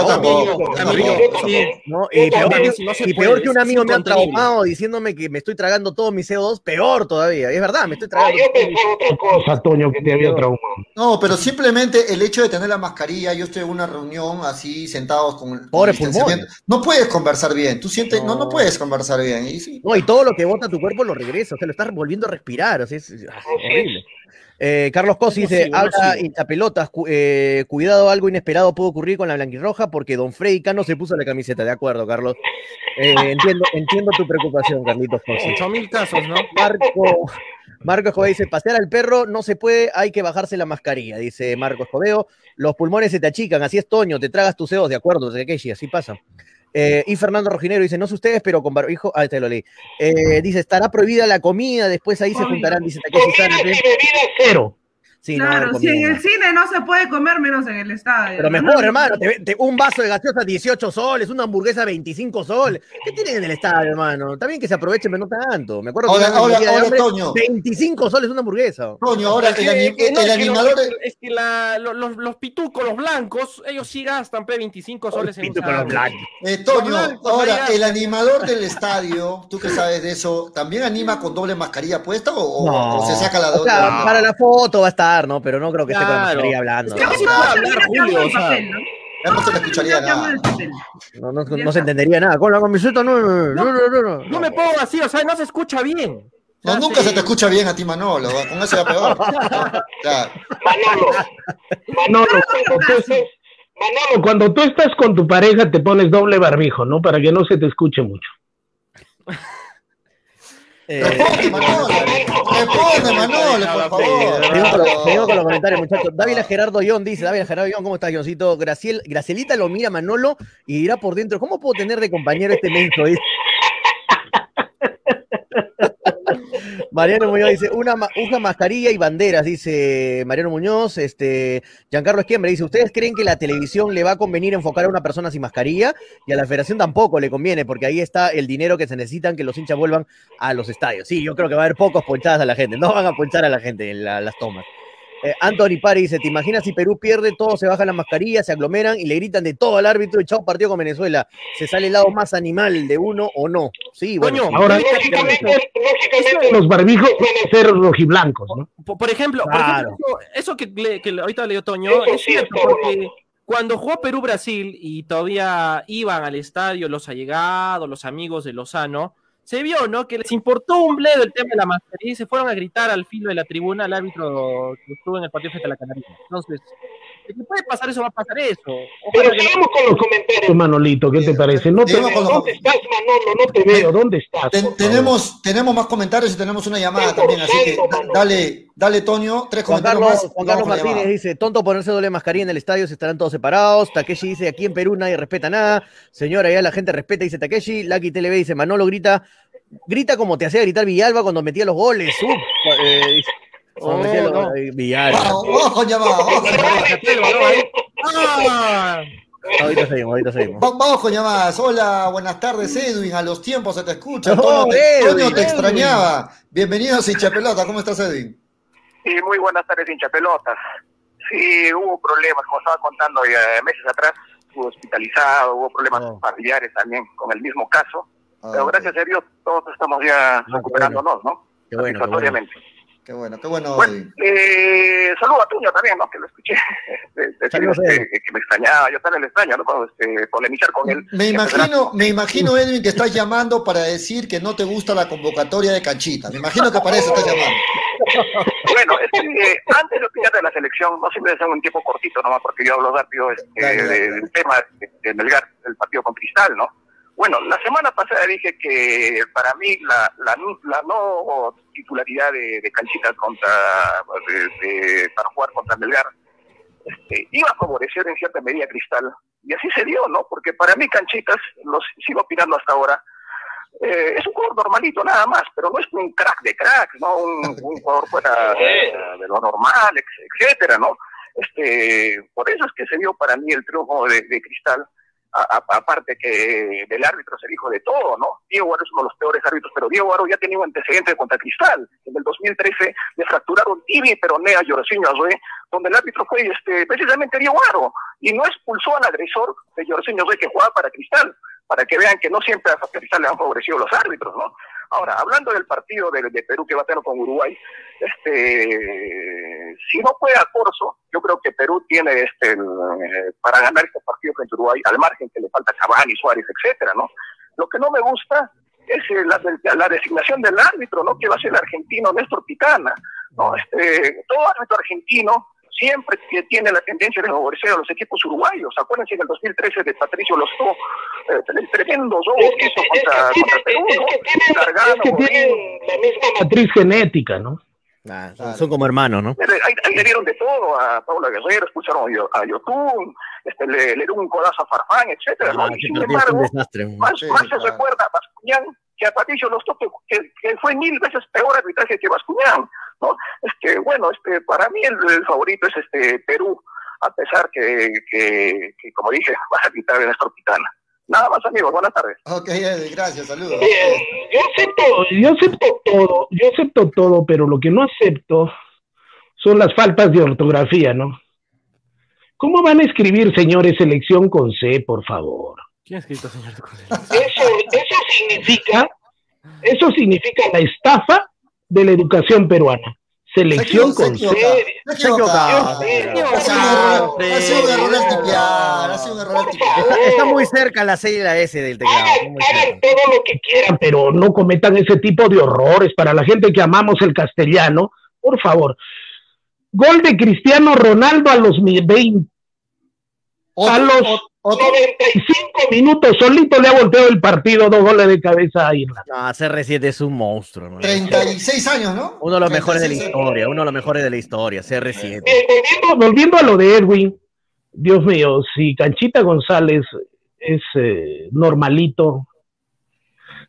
no. Y, peor, que un amigo me ha traumado diciéndome que me estoy tragando todo mi CO2, peor todavía. Y es verdad, me estoy Ah, tragando. yo pensaba otra cosa, Toño, que te había traumado. No, pero simplemente el hecho de tener la mascarilla, yo estoy en una reunión así sentados con, con Pobre distanciamiento, no puedes conversar bien, tú sientes, no, no, No. puedes conversar bien. Y sí, No, y todo lo que bota tu cuerpo lo regresa, o sea, lo estás volviendo a respirar, o sea, es, es horrible. Eh, Carlos Cosi dice, habla hinchapelotas, cu- eh, cuidado, algo inesperado puede ocurrir con la blanquirroja porque Don Freddy Cano se puso la camiseta, de acuerdo, Carlos. Eh, entiendo, entiendo tu preocupación, Carlitos Cosi. Ocho mil casos, ¿no? Marco, Marco Escobedo dice, pasear al perro no se puede, hay que bajarse la mascarilla, dice Marco Escobedo. Los pulmones se te achican, así es Toño, te tragas tus dedos, de acuerdo, Takeshi, así pasa. Eh, y Fernando Rojinero dice, no sé ustedes, pero con barbijo, ah, este lo leí. Eh, dice, estará prohibida la comida, después ahí se juntarán, dice Takeshi bebida cero. Sí, no Claro, si en el cine no se puede comer, menos en el estadio. Pero ¿no? mejor, hermano, te- te- un vaso de gaseosa 18 soles, una hamburguesa 25 soles. ¿Qué tienen en el estadio, hermano? Bien que se aprovechen, pero no tanto. Me acuerdo que Ahora- una vez ahora- me moría de ahora, hambre, Toño. 25 soles una hamburguesa. Toño, ahora Es el, que- anim- que no, el es que animador, los- Es que la- los, los pitucos, los blancos, ellos sí gastan pe, 25 soles en con los blancos. eh, Toño, los blancos, ahora el animador del estadio, tú que sabes de eso, ¿también anima con doble mascarilla puesta o, o- No. o se saca la O doble? sea, No. para la foto va a estar, ¿no? Pero no creo que esté con la Claro. mascarilla hablando. Es que no se No, puede se hablar, Julio, o sea. ¿no? Se escucharía nada. No, no- Ya no se entendería nada. Con la camiseta no, no, no, no, no. No me pongo así, o sea, no se escucha bien. No, nunca se te escucha bien a ti, Manolo, con eso ya peor. [LAUGHS] Claro. Manolo, Manolo, cuando tú estés, Manolo, cuando tú estás con tu pareja te pones doble barbijo, ¿no? Para que no se te escuche mucho. [LAUGHS] Eh, Responde, Manolo. Responde, Manolo, por favor. Seguimos con, los, comentarios, muchachos. Dávila Gerardo Ión dice, Dávila Gerardo Ión, ¿cómo estás, Ioncito? Graciel, Gracielita lo mira Manolo y dirá por dentro, ¿cómo puedo tener de compañero este menso? Dice. Mariano Muñoz dice, una, usa mascarilla y banderas, dice Mariano Muñoz. Este, Giancarlo Esquiembre dice, ¿ustedes creen que la televisión le va a convenir enfocar a una persona sin mascarilla? Y a la federación tampoco le conviene, porque ahí está el dinero que se necesitan que los hinchas vuelvan a los estadios. Sí, yo creo que va a haber pocos ponchadas a la gente, no van a ponchar a la gente en la- las tomas. Eh, Anthony Pari dice, ¿te imaginas si Perú pierde, todos se bajan las mascarillas, se aglomeran y le gritan de todo al árbitro y chao partido con Venezuela? ¿Se sale el lado más animal de uno o no? Sí, bueno. Coño, sí. Ahora, lógicamente, lógicamente los barbijos ser rojiblancos, ¿no? Por, por ejemplo, por Claro. ejemplo, eso, eso que, le- que ahorita leyó Toño, Eso es es cierto, porque cuando jugó Perú-Brasil y todavía iban al estadio los allegados, los amigos de Lozano, se vio, ¿no? Que les importó un bledo el tema de la mascarilla y se fueron a gritar al filo de la tribuna al árbitro que estuvo en el partido frente a la Canaria. Entonces, que puede pasar eso, va a pasar eso. Pero no- sigamos con los comentarios, Manolito, ¿qué te parece? No te veo. ¿Dónde estás, Manolo? No te veo. ¿Dónde estás? Ten- tenemos, tenemos más comentarios y tenemos una llamada también, así que da- dale, dale, Toño, tres Juan comentarios Carlos, más. Juan Carlos Martínez dice, tonto ponerse doble mascarilla en el estadio, se estarán todos separados. Takeshi dice, aquí en Perú nadie respeta nada. Señora, ya la gente respeta, dice Takeshi. Lucky TLB dice, Manolo grita, grita como te hacía gritar Villalba cuando metía los goles. Uf, eh, dice, Oh, no. eh, balón ahí. ¡Ah! Ahorita seguimos, ahorita seguimos. Va- Vamos con llamadas. Hola, buenas tardes, Edwin. A los tiempos se te escucha. Oh, Edwin, Toño te Edwin. extrañaba. Bienvenido, Hincha Pelota. ¿Cómo estás, Edwin? Sí, muy buenas tardes, hincha pelotas. Sí, hubo problemas, como estaba contando ya meses atrás, estuvo hospitalizado, hubo problemas Oh. familiares también con el mismo caso, Ah, pero gracias a Dios todos estamos ya qué recuperándonos, ¿no? Qué bueno, qué bueno. Qué bueno, qué bueno, Bueno, eh, saludo a Tuño también, ¿no? Que lo escuché, [LAUGHS] de- Saludos, que, que me extrañaba, yo también le extraño, ¿no? Cuando este, polemizar con él. Me a- imagino, [LAUGHS] me imagino, Edwin, que estás llamando para decir que no te gusta la convocatoria de Canchita. Me imagino que para eso estás llamando. Bueno, es que eh, antes de opinar de la selección, no siempre es un tiempo cortito nomás, porque yo hablo rápido este, dale. del tema de, de Melgar, el partido con Cristal, ¿no? Bueno, la semana pasada dije que para mí la, la, no- la no titularidad de, de Canchita contra, de- de- para jugar contra Melgar este, iba a favorecer en cierta medida a Cristal. Y así se dio, ¿no? Porque para mí Canchitas, lo sigo opinando hasta ahora, eh, es un jugador normalito nada más, pero no es un crack de crack, ¿no? Un, un jugador fuera de, de lo normal, etcétera, ¿no? Este, por eso es que se dio para mí el triunfo de, de Cristal, aparte que del árbitro se dijo de todo, ¿no? Diego Aro es uno de los peores árbitros, pero Diego Aro ya tenía un antecedente contra Cristal. En el 2013 le fracturaron tibia y peronea a Yorcino Azué, donde el árbitro fue este, precisamente Diego y no expulsó al agresor de Yorcino Azué que jugaba para Cristal, para que vean que no siempre a Cristal le han favorecido los árbitros, ¿no? Ahora, hablando del partido de, de Perú que va a tener con Uruguay, este, si no juega Corso, yo creo que Perú tiene este, eh, para ganar este partido frente a Uruguay, al margen que le falta Cavani, Suárez, etcétera, ¿no? Lo que no me gusta es eh, la, la designación del árbitro, ¿no? Que va a ser el argentino Néstor Pitana, ¿no? Este, todo árbitro argentino siempre que tiene la tendencia de favorecer a los equipos uruguayos. Acuérdense en el 2013 de Patricio Lostó, eh, el tremendo robo que hizo contra, contra Perú, Es que tienen la misma matriz genética, ¿no? Ah, son, son como hermanos, ¿no? Ahí, ahí le dieron de todo a Paula Guerrero, expulsaron a Yo- a Yotun, este, le, le dieron un codazo a Farfán, etcétera, ¿no? Ah, sin un embargo, desastre. más, Sí, más se claro. recuerda a Bascuñán que a Patricio Lostó, que, que, que fue mil veces peor arbitraje que Bascuñán, ¿no? Este, bueno, este, para mí el, el favorito es este Perú, a pesar que, que, que, como dije, [LAUGHS] va a quitar Néstor Pitana. Nada más, amigos, buenas tardes. Ok, gracias, saludos. Bien, yo acepto, yo acepto todo, yo acepto todo, pero lo que no acepto son las faltas de ortografía, ¿no? ¿Cómo van a escribir, señores, selección con C, por favor? ¿Quién ha escrito, señor? Eso, eso significa, eso significa la estafa de la educación peruana. Selección Se con equivoca, se equivoca. Ha sido un error, ha sido error al tipear, ha sido un error al tipear. Está, muy cerca la C y la S del teclado. Hagan, todo lo que quieran, pero no cometan ese tipo de horrores para la gente que amamos el castellano. Por favor. Gol de Cristiano Ronaldo a los mi- 20, a los. 95 [LAUGHS] minutos, solito le ha volteado el partido, dos goles de cabeza a Irlanda. No, CR7 es un monstruo. ¿no? 36 años, ¿no? Uno de los mejores de la 36 historia, uno de los mejores de la historia, CR7. Bien, volviendo, volviendo a lo de Edwin, Dios mío, si Canchita González es eh, normalito,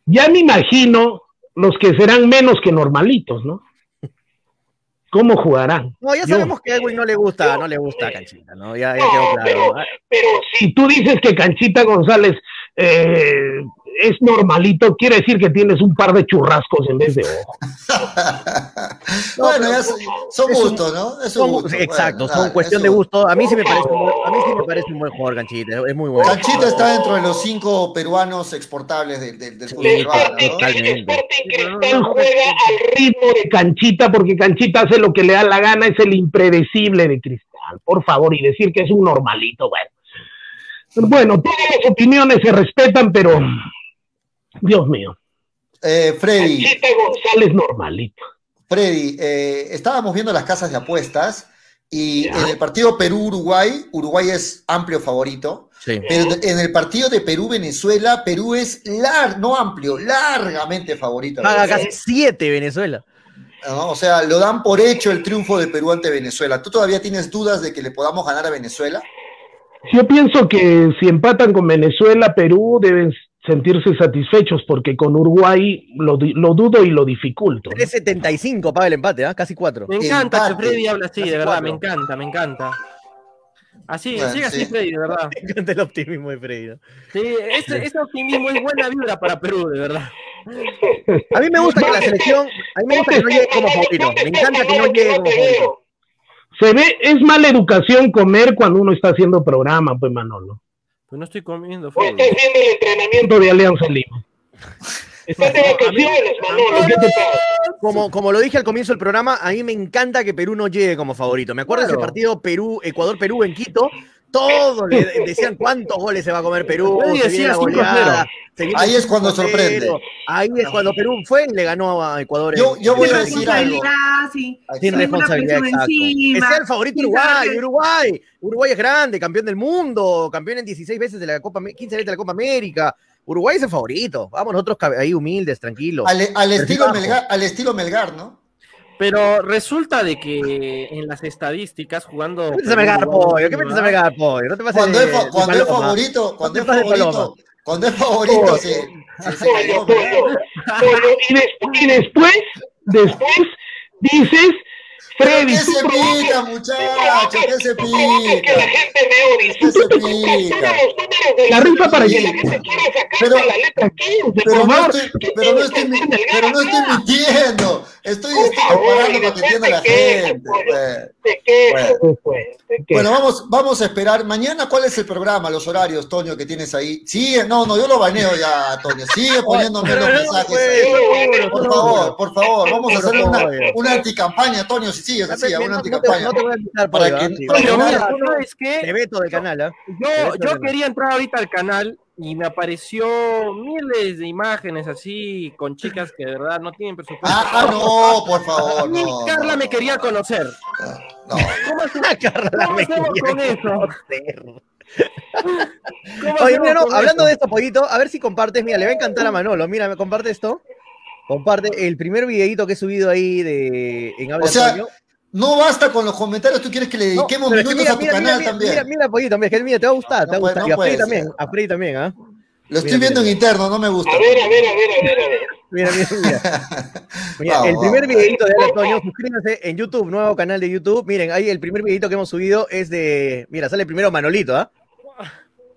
ya me imagino los que serán menos que normalitos, ¿no? ¿Cómo jugarán? No, ya Yo- sabemos que a Edwin no le gusta, no le gusta Canchita, ¿no? Ya, ya No, quedó claro. pero, pero si tú dices que Canchita González eh, es normalito, quiere decir que tienes un par de churrascos en vez de ojo. [LAUGHS] bueno, son, gustos, ¿no? Es un Son- gusto. exacto, bueno, son cuestión es de gusto. A mí sí me parece un buen, a mí sí me parece un buen jugador Canchita, es muy bueno. Canchita está dentro de los cinco peruanos exportables del, del, del fútbol peruano, ¿no? Totalmente. Cristal juega al ritmo de Canchita porque Canchita hace lo que le da la gana, es el impredecible de Cristal, por favor, y decir que es un normalito, bueno. Bueno, todas las opiniones se respetan, pero Dios mío, Eh, Freddy, Canchita González normalito. Freddy, eh, estábamos viendo las casas de apuestas y en el partido Perú-Uruguay, Uruguay es amplio favorito, Sí. pero en el partido de Perú-Venezuela, Perú es lar no amplio, largamente favorito. Paga casi 7 Venezuela. ¿no? O sea, lo dan por hecho el triunfo de Perú ante Venezuela. ¿Tú todavía tienes dudas de que le podamos ganar a Venezuela? Yo pienso que si empatan con Venezuela, Perú deben sentirse satisfechos porque con Uruguay lo, lo dudo y lo dificulto. ¿no? 3.75 paga el empate, ¿ah? Casi 4. Me encanta que Empate. Freddy habla así, Casi de verdad, cuatro. me encanta, me encanta. Así, Bueno, sigue así, sí. Freddy, de verdad. [LAUGHS] Me encanta el optimismo de Freddy. ¿no? Sí, ese, ese optimismo es buena vibra para Perú, de verdad. A mí me gusta que la selección, a mí me gusta que no llegue como favorito. Me encanta que no llegue como favorito. Se ve, es mala educación comer cuando uno está haciendo programa, pues Manolo. Pues no estoy comiendo, Tú Freddy. estás viendo el entrenamiento de Alianza Lima. Estás de vacaciones, Manolo. ¿Qué te pasa? Como, como lo dije al comienzo del programa, a mí me encanta que Perú no llegue como favorito. Me acuerdo de Claro. ese partido Perú, Ecuador-Perú en Quito. Todos le decían cuántos goles se va a comer Perú. Nadie se decía viene la 5-0. goleada, se viene Ahí es cuando 5-0. sorprende. Ahí es cuando Perú fue y le ganó a Ecuador. Yo- yo voy a decir algo. responsabilidad, sí. Sin responsabilidad, exacto. encima, sea el favorito Uruguay, Uruguay. Uruguay es grande, campeón del mundo, campeón en 16 veces de la Copa, Am- 15 veces de la Copa América. Uruguay es el favorito. Vamos nosotros ahí humildes, tranquilos. Al, al estilo. Melgar, al estilo Melgar, ¿no? Pero resulta de que en las estadísticas jugando. ¿Qué metes a Melgar, pollo? ¿Qué metes a Melgar, pollo? No te pases Cuando de- es, fa- de cuando es paloma. favorito, cuando es favorito. Cuando es favorito, sí. y después, después dices, Freddy, ¿Qué se pica, tú muchacho? provocas- ¿Qué se que la pica? gente me. ¿Qué se pica? la rifa para que la pica? gente quiera Pero- la letra 15, Pero no estoy, ¿Qué pero no estoy, pero no estoy mintiendo. Estoy, estoy para que entienda la gente. pues. pues. Bueno, vamos, vamos a esperar. Mañana, ¿cuál es el programa, los horarios, Toño, que tienes ahí? Sigue, no, no, yo lo baneo ya, Toño. Sigue poniéndome los mensajes. pues, Por favor, por favor, vamos a hacer una, una anticampaña, Toño, si así, te- una no- no te- anticampaña. no te voy a invitar, Para que- ¿ah? Sí, para que Toño, no mira, haya- ¿sabes qué? Te veto del canal, ¿ah? Te Yo, veto yo del canal. quería entrar ahorita al canal y me apareció miles de imágenes así con chicas que de verdad no tienen presupuesto. Ah, ah, no, por A favor, mí no. Carla no, me quería no, conocer. no. ¿Cómo, [LAUGHS] hacemos- Carla cómo me hacemos quería con eso? conocer. ¿Cómo Oye, mira, no, hablando eso? de esto, pollito, a ver si compartes, mira, le va a encantar a Manolo, mira, me comparte esto. Comparte el primer videito que he subido ahí de en Habla O sea. No basta con los comentarios, tú quieres que le dediquemos es minutos mira, a tu mira, canal mira, también. Mira, mira, pollito, mira, que mira, te va a gustar, te va a No puede- gustar. no y a Freddy también, a Freddy también, ¿ah? Lo estoy Mira, viendo en interno, no me gusta. A ver, a ver, a ver, a ver, a ver. Mira, mira, mira. [LAUGHS] Mira, Vamos, el primer vamos. videito de Habla Toño, suscríbanse en YouTube, nuevo canal de YouTube. Miren, ahí el primer videito que hemos subido es de. Mira, sale primero Manolito, ¿ah?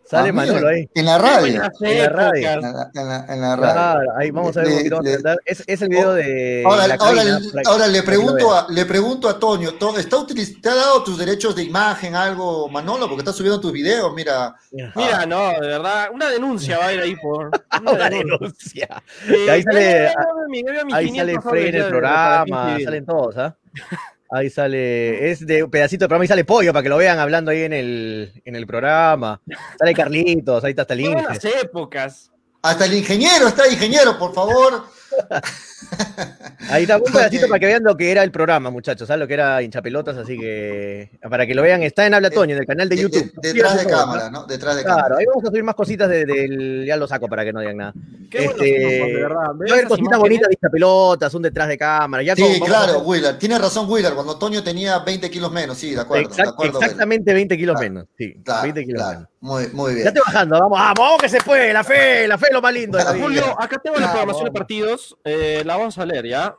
Sale Ah, Manolo ahí. En la radio. En la radio. En la, en la- en la radio. Claro, ahí vamos a ver un Le- poquito. vamos a. Es, es el video de. Ahora, la ahora, cabina, para- ahora le pregunto a, le pregunto a Toño, ¿to- ¿está utiliz- ¿te ha dado tus derechos de imagen algo, Manolo? Porque estás subiendo tus videos, mira. Mira, no, de verdad, una denuncia va a ir ahí por. [LAUGHS] Una denuncia. Eh, Ahí sale- Ahí 500 sale Frey en el programa, salen todos, ¿ah? [LAUGHS] Ahí sale, es de un pedacito de programa y sale Pollo para que lo vean hablando ahí en el, en el programa. Sale Carlitos, ahí está hasta Lince. buenas épocas. Hasta el ingeniero está, ingeniero, por favor. [LAUGHS] Ahí está un pedacito para que vean lo que era el programa, muchachos, ¿sabes? Lo que era hinchapelotas, así que para que lo vean, está en Habla Toño, en el canal de De- YouTube. de- detrás de cámara, ¿no? Detrás de Claro, cámara. ahí vamos a subir más cositas de- del. Ya lo saco para que no digan nada. Qué Este, de verdad. Va Ver a haber esas cositas bonitas de hinchapelotas, un detrás de cámara. Ya Sí, como- vamos a claro, Willard. Tiene razón, Willard. Cuando Toño tenía 20 kilos menos, sí, de acuerdo. Exact- de acuerdo Willard. exactamente 20 kilos Claro, menos. Sí, Claro, 20 kilos claro. menos. Muy, muy Ya bien. estoy bajando, vamos, vamos, vamos que se puede, la fe, la fe es lo más lindo. Julio, acá tengo la programación de partidos. eh, la vamos a leer ya.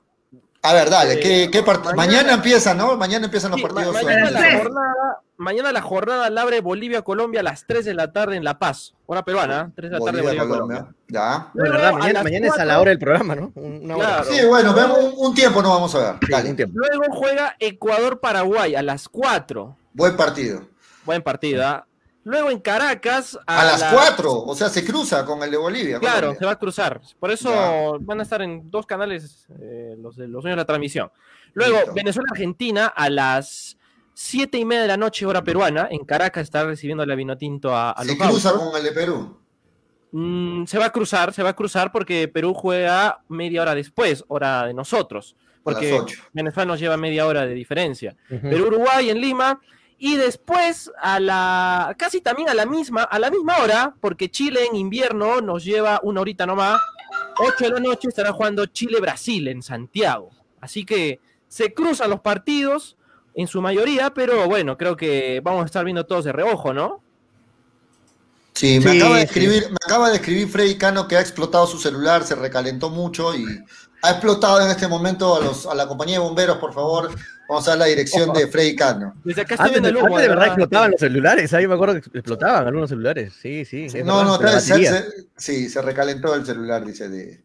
A ver, dale, Eh, ¿qué, qué part- mañana- mañana, empiezan, ¿no? Mañana empiezan los Sí, ma- partidos. mañana, la jornada, mañana la jornada la abre Bolivia-Colombia a las 3 de la tarde en La Paz. Hora peruana, 3 de la tarde Bolivia, Bolivia-Colombia. Colombia. Ya. No, verdad, mañana, es a la hora del programa, ¿no? Una hora. Claro. Sí, bueno, vemos un, un tiempo no vamos a ver. Sí, Dale. un tiempo. Luego juega Ecuador-Paraguay a las 4. Buen partido. Buen partida. Luego en Caracas A, las 4, o sea, se cruza con el de Bolivia. Claro, Colombia. se va a cruzar. Por eso Ya. van a estar en dos canales eh, los, de- los de la transmisión. Luego. Venezuela-Argentina a las siete y media de la noche, hora peruana. En Caracas está recibiendo la Vinotinto a, a Se los cruza con el de Perú. Mm, se va a cruzar, se va a cruzar porque Perú juega media hora después, hora de nosotros. Porque. Venezuela nos lleva media hora de diferencia. Ujú. Perú-Uruguay en Lima. Y después, a la casi también a la misma, a la misma hora, porque Chile en invierno nos lleva una horita nomás, 8 de la noche estará jugando Chile-Brasil en Santiago. Así que se cruzan los partidos en su mayoría, pero bueno, creo que vamos a estar viendo todos de reojo, ¿no? Sí, me Sí, acaba de sí. escribir, me acaba de escribir Freddy Cano que ha explotado su celular, se recalentó mucho y ha explotado en este momento a los a la compañía de bomberos, por favor. Vamos a dar la dirección de Freddy Cano. Desde acá estoy Antes, viendo el antes de verdad verdad. explotaban los celulares, ahí me acuerdo que explotaban algunos celulares. Sí, sí. No, verdad, no, se- sí, se recalentó el celular, dice de,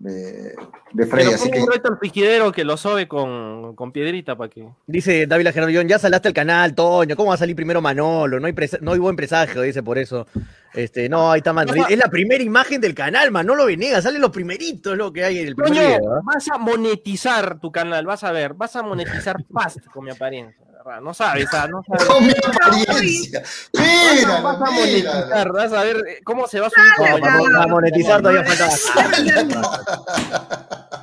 de, de Freddy, Pero así pongo que un reto al friquidero que lo sobe con, con piedrita para que. Dice David Gerardo ya salaste el canal, Toño, ¿cómo va a salir primero Manolo? No hay, presa- no hay buen presagio, dice por eso. Este, no, ahí está Manolo. Es la primera imagen del canal, Manolo Venegas, sale los primeritos, lo que hay en el primer video, ¿ah? vas a monetizar tu canal, vas a ver, vas a monetizar [LAUGHS] fast con mi apariencia, ¿verdad? No sabes, no sabes. con mi apariencia. Mira, Vas a mira. monetizar, vas a ver eh, cómo se va a subir. para, para monetizar todavía falta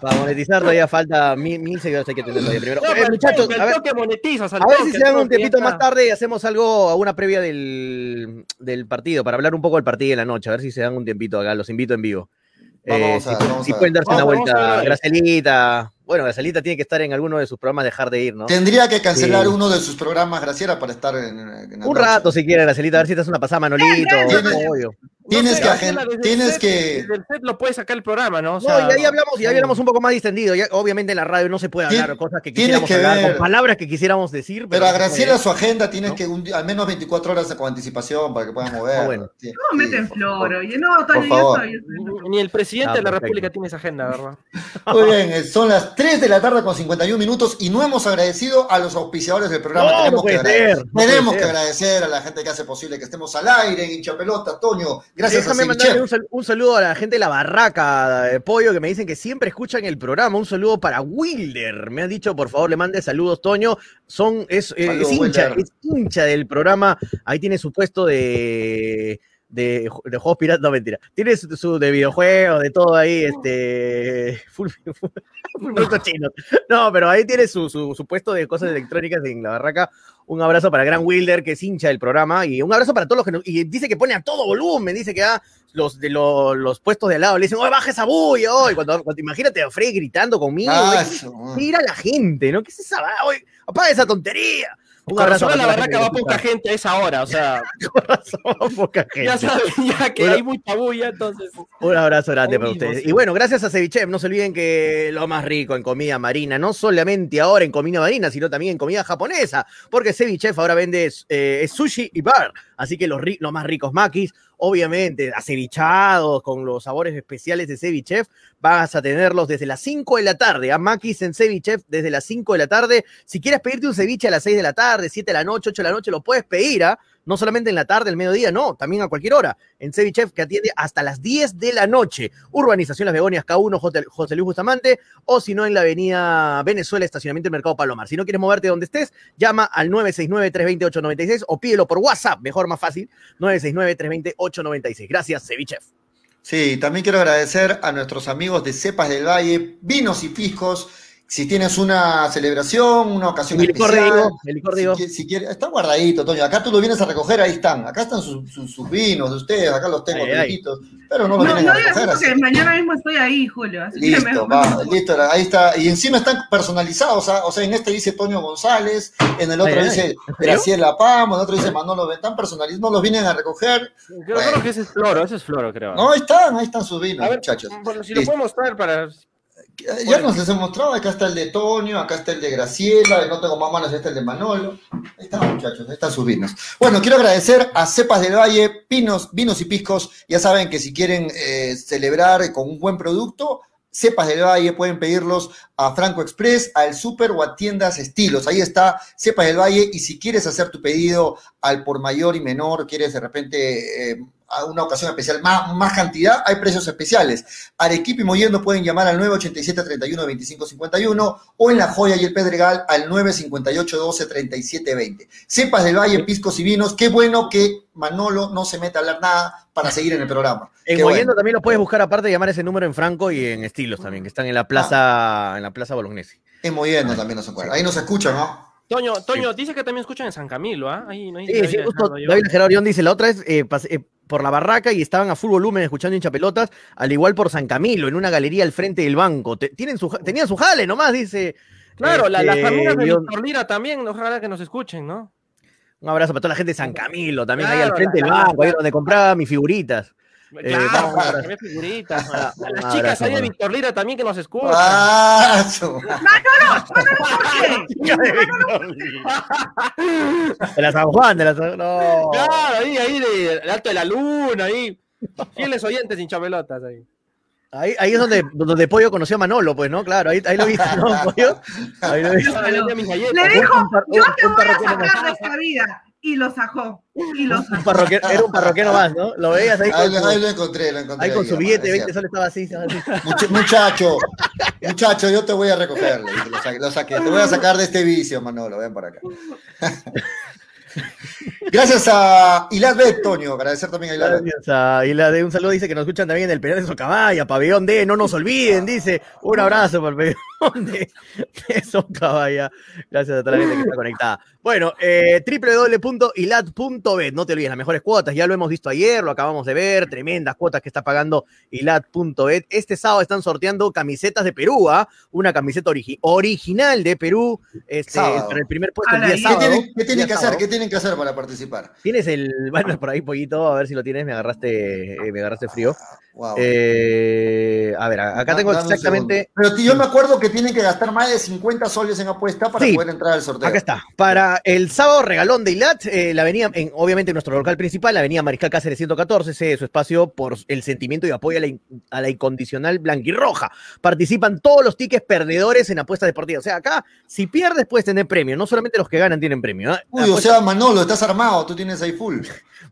Para monetizar todavía falta mil, mil seguidores hay que tener todavía primero. No, Eh, muchachos, a ver, A ver si se dan un tiempito más tarde y hacemos algo, una previa del, del partido, para hablar un poco del partido de la noche, a ver si se dan un tiempito acá, los invito en vivo. Vamos Eh, a si, ver, vamos si a ver. pueden darse Vamos, una vuelta. Gracelita. Bueno, Gracelita tiene que estar en alguno de sus programas, dejar de ir, ¿no? Tendría que cancelar Sí. uno de sus programas, Graciela, para estar en, en Un rato si quiere, Gracelita, a ver si te hace una pasada, Manolito. Tienes sé, que tienes set- que- desde el set lo puede sacar el programa, ¿no? O No, y ahí hablamos, y ahí hablamos un poco más distendido. Ya, obviamente en la radio no se puede hablar cosas que tienes quisiéramos que hablar, ver. con palabras que quisiéramos decir. Pero a no Graciela su agenda tienes que un al menos 24 horas con anticipación para que puedan mover. Ah, bueno. Sí, ¿Cómo sí, meten por flor? favor. Oye, no, yo favor. Ni el presidente Ah, de la. República tiene esa agenda, ¿verdad? Muy bien, eh, son las 3 de la tarde con 51 minutos y no hemos agradecido a los auspiciadores del programa. No, Tenemos, no que, agradecer. ser, no puede Tenemos ser. que agradecer a la gente que hace posible que estemos al aire en hincha pelota, Toño. Gracias Déjame a mandarle un, sal- un saludo a la gente de la barraca de pollo que me dicen que siempre escuchan el programa. Un saludo para Wilder. Me han dicho, por favor, le mande saludos, Toño. Son, es, eh, es hincha, Wilder. es hincha del programa. Ahí tiene su puesto de. De, de juegos piratas, no mentira. Tiene su, su de videojuegos, de todo ahí, este. [LAUGHS] Full, full, full productos chinos. No, pero ahí tiene su, su, su puesto de cosas electrónicas en la barraca. Un abrazo para Gran Wilder, que es hincha del programa, y un abrazo para todos los que nos, y dice que pone a todo volumen, dice que ah, los de lo- los puestos de al lado le dicen, oye, baja esa bulla, cuando, cuando imagínate a Frey gritando conmigo, Ah, oye, mira la gente, ¿no? ¿Qué es esa? Oye, apaga esa tontería. Un Con abrazo razón a la barraca va poca gente a esa hora, o sea, [LAUGHS] Con razón va poca gente. ya saben, ya que Bueno. hay mucha bulla, entonces. Un abrazo grande para ustedes. sí. Y bueno, gracias a Cevichev, no se olviden que lo más rico en comida marina, no solamente ahora en comida marina, sino también en comida japonesa, porque Cevichev ahora vende eh, sushi y bar, así que los, los más ricos makis, obviamente acevichados con los sabores especiales de Cevichev, vas a tenerlos desde las 5 de la tarde, a makis en Cevichev desde las 5 de la tarde. Si quieres pedirte un ceviche a las 6 de la tarde, 7 de la noche, 8 de la noche, lo puedes pedir, ¿ah? No solamente en la tarde, el mediodía, no, también a cualquier hora. En Cevichev, que atiende hasta las 10 de la noche. Urbanización Las Begonias K1, Hotel- José Luis Bustamante, o si no, en la avenida Venezuela, estacionamiento del Mercado Palomar. Si no quieres moverte donde estés, llama al 969-320-896 o pídelo por WhatsApp, mejor, más fácil, 969-320-896. Gracias, Cevichev. Sí, también quiero agradecer a nuestros amigos de Cepas del Valle, Vinos y Piscos. Si tienes una celebración, una ocasión El licor especial, digo, el licor si, digo. si quieres, está guardadito, Toño. Acá tú lo vienes a recoger, ahí están. Acá están sus, sus- sus vinos de ustedes, acá los tengo Ay, ay. fresquitos, pero no No, los no vienen a recoger. así. que mañana mismo estoy ahí, Julio. Así que Listo, mejor- va, listo, ahí está. Y encima están personalizados, ¿ah? o sea, en este dice Toño González, en el otro Ay, dice. Graciela Pamo, en el otro dice Manolo, están personalizados, no los vienen a recoger. Creo, creo que ese es floro, ese es floro, creo. No, ahí están, ahí están sus vinos, a ver, muchachos. bueno, si lo podemos traer para. Ya nos les he mostrado, acá está el de Toño, acá está el de Graciela, no tengo más manos, este es el de Manolo. Ahí están, muchachos, ahí están sus vinos. Bueno, quiero agradecer a Cepas del Valle, Pinos, Vinos y Piscos. Ya saben que si quieren eh, celebrar con un buen producto, Cepas del Valle pueden pedirlos a Franco Express, al Super o a tiendas estilos. Ahí está Cepas del Valle. Y si quieres hacer tu pedido al por mayor y menor, quieres de repente eh, a una ocasión especial, más, más cantidad, hay precios especiales. Arequipa y Mollendo pueden llamar al 987-31-2551 o en La Joya y el Pedregal al 958-12-3720. Cepas del Valle, Piscos y Vinos. Qué bueno que Manolo no se meta a hablar nada para seguir en el programa. En Qué Mollendo bueno. también lo puedes buscar, aparte de llamar ese número en Franco y en Estilos también, que están en la plaza, en la plaza Bolognesi. En Mollendo también nos acuerda. Ahí nos escuchan, ¿no? Toño, Toño, dice que también escuchan en San Camilo, ¿ah? Ahí no Sí, sí, justo David Gerardo Orión dice, la otra es eh, pasé, eh, por la barraca y estaban a full volumen escuchando hinchapelotas, al igual por San Camilo, en una galería al frente del banco. Te- tienen su, tenían su jale nomás, dice. Claro, la- las este, amigas de. Víctor Lira también, ojalá que nos escuchen, ¿no? Un abrazo para toda la gente de San Camilo, también ahí al frente la- del la- banco, ahí donde compraba mis figuritas. Eh, Claro, vamos, figuritas. [LAUGHS] Un Las chicas ahí de. Víctor Lira también que nos escuchan. ¡Ah! su- De la San Juan, de la San No. Claro, ahí, ahí de, de Alto de la Luna, ahí. Fieles oyentes hinchapelotas ahí. Ahí, ahí es donde, donde Pollo conoció a Manolo, pues, ¿no? Claro, ahí, ahí lo viste, ¿no, Pollo? Ahí lo [LAUGHS] viste. Le dijo, yo un- te voy a sacar de esta vida. Y lo sacó. Y lo Un sacó. parroquiano- era un parroquiano más, ¿no? Lo veías ahí Ahí, con, su- ahí lo encontré, lo encontré. ahí con ahí, su billete, es 20 cierto. soles estaba así, estaba así. Much- muchacho, muchacho, yo te voy a recoger. Lo saqué, lo saqué. Te voy a sacar de este vicio, Manolo. Ven para acá. [LAUGHS] Gracias a Ilat Bet, Toño. Agradecer también a Ilat Bet. Gracias a- y la de un saludo dice que nos escuchan también en el penal de Socabaya, pabellón D, no nos olviden, dice. Un abrazo para el pabellón. De Caballa. Gracias a toda la gente que está conectada. Bueno, eh, www.ilat.bet. No te olvides, las mejores cuotas. Ya lo hemos visto ayer, lo acabamos de ver. Tremendas cuotas que está pagando ilat.bet. Este sábado están sorteando camisetas de Perú, ¿ah? Una camiseta origi- original de Perú. Este, para el primer puesto el día ¿y ¿Qué sábado. tienen, qué tienen Día que hacer? ¿Qué tienen que hacer para participar? Tienes el. [LAUGHS] Bueno, por ahí, pollito, a ver si lo tienes. Me agarraste, eh, me agarraste frío. Wow. Eh, a ver, acá tengo dame exactamente. Pero yo me acuerdo que tienen que gastar más de 50 soles en apuesta para Sí. poder entrar al sorteo. Acá está. Para el sábado regalón de Ilat, eh, la avenida, en, obviamente nuestro local principal, la avenida Mariscal Cáceres 114, ese es su espacio por el sentimiento y apoyo a la, in- a la incondicional blanquirroja. Participan todos los tickets perdedores en apuestas deportivas. O sea, acá, si pierdes, puedes tener premio. No solamente los que ganan tienen premio. ¿eh? Uy, o sea, Manolo, estás armado, tú tienes ahí full.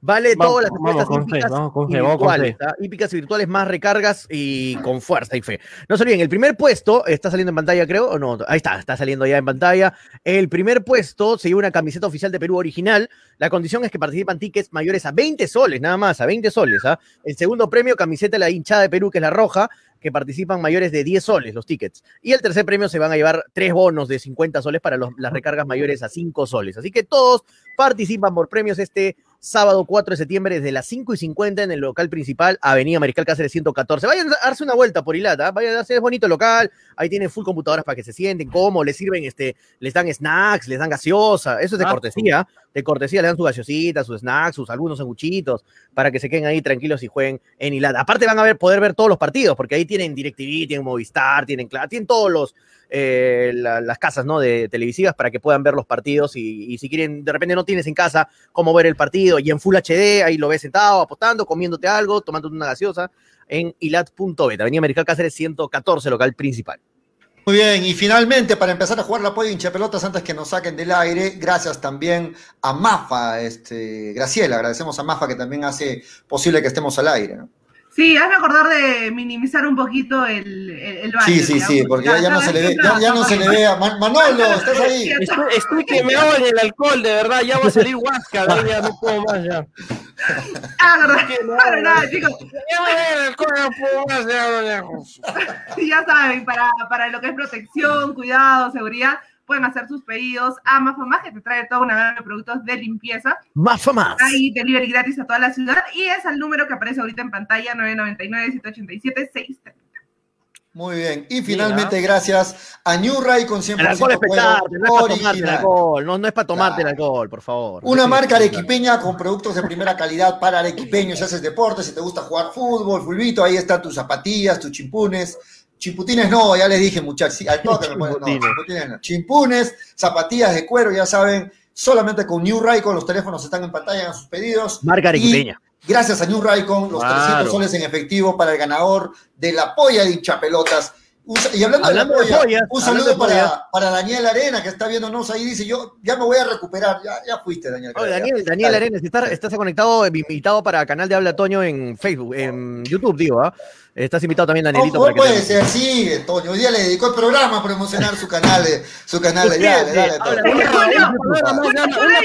Vale Vamos, todas las apuestas hípicas vamos con y con virtuales, fe. ¿ah? hípicas y virtuales más recargas y con fuerza y fe. No se olviden, el primer puesto está saliendo en pantalla, creo, o no, ahí está, está saliendo ya en pantalla. El primer puesto se lleva una camiseta oficial de Perú original. La condición es que participan tickets mayores a 20 soles, nada más, a 20 soles. ¿ah? El segundo premio, camiseta de la hinchada de Perú, que es la roja, que participan mayores de 10 soles los tickets. Y el tercer premio se van a llevar tres bonos de 50 soles para los- las recargas mayores a 5 soles. Así que todos participan por premios este sábado 4 de septiembre desde las 5 y 50 en el local principal, Avenida Mariscal Cáceres 114. Vayan a darse una vuelta por Ilata, vayan a hacer es bonito el local, ahí tienen full computadoras para que se sienten cómodos, les sirven, este, les dan snacks, les dan gaseosa, eso es de Ah, cortesía, de cortesía le dan su gaseosita, sus snacks, sus algunos sanguchitos, para que se queden ahí tranquilos y jueguen en Ilata. Aparte van a poder ver todos los partidos, porque ahí tienen DirecTV, tienen Movistar, tienen, tienen todos los, eh, la- las casas ¿no? de televisivas para que puedan ver los partidos y, si quieren, de repente no tienes en casa cómo ver el partido y en Full HD, ahí lo ves sentado, apostando, comiéndote algo, tomándote una gaseosa en ilat.bet, Avenida Americal Cáceres 114, local principal. Muy bien, y finalmente, para empezar a jugar la polla hincha pelotas antes que nos saquen del aire, gracias también a Mafa, este, Graciela, agradecemos a Mafa que también hace posible que estemos al aire. ¿no? Sí, hazme acordar de minimizar un poquito el, el, el baño, Sí, sí, digamos. sí, porque ya, ya no se le ve, ya, ya no se le ve a Man- Manolo, estás ahí. Estoy, estoy que me hago en el alcohol, de verdad. Ya va a salir Huasca, [LAUGHS] ya no puedo más ya. Ah, chicos, Ya el [LAUGHS] saben, para, para lo que es protección, cuidado, seguridad, pueden hacer sus pedidos a Mafamás, que te trae toda una gama de productos de limpieza. Más famas. Hay delivery gratis a toda la ciudad y es al número que aparece ahorita en pantalla, 999-787-630. Muy bien, y finalmente gracias a New Ray con 100% El alcohol es no es para tomarte el alcohol, no, no es para tomarte Claro. el alcohol, por favor. Una Sí, marca arequipeña con productos de primera calidad para arequipeños. Si haces deporte, si te gusta jugar fútbol, fulbito, ahí están tus zapatillas, tus chimpunes. Chimputines no, ya les dije, muchachos. Sí, Chimputines. chimputines no. Chimpunes, zapatillas de cuero, ya saben, solamente con New Ray, con los teléfonos están en pantalla en sus pedidos. Marca arequipeña. Y gracias a New Raycon, los Claro. 300 soles en efectivo para el ganador de la polla de hinchapelotas. Y hablando, Hablando de de la polla, pollas, un saludo para, para Daniel Arena, que está viéndonos ahí, dice, yo ya me voy a recuperar, ya, ya fuiste, Daniel. Oye. Daniel, Daniel Dale. Arenas, estás, estás conectado, invitado para Canal de Habla Toño en Facebook, en YouTube, digo, ¿ah? Estás invitado también, Danielito, No, para que puede te- ser, sí, Toño. Hoy día le dedicó el programa a promocionar su canal de su canal dale, Toño.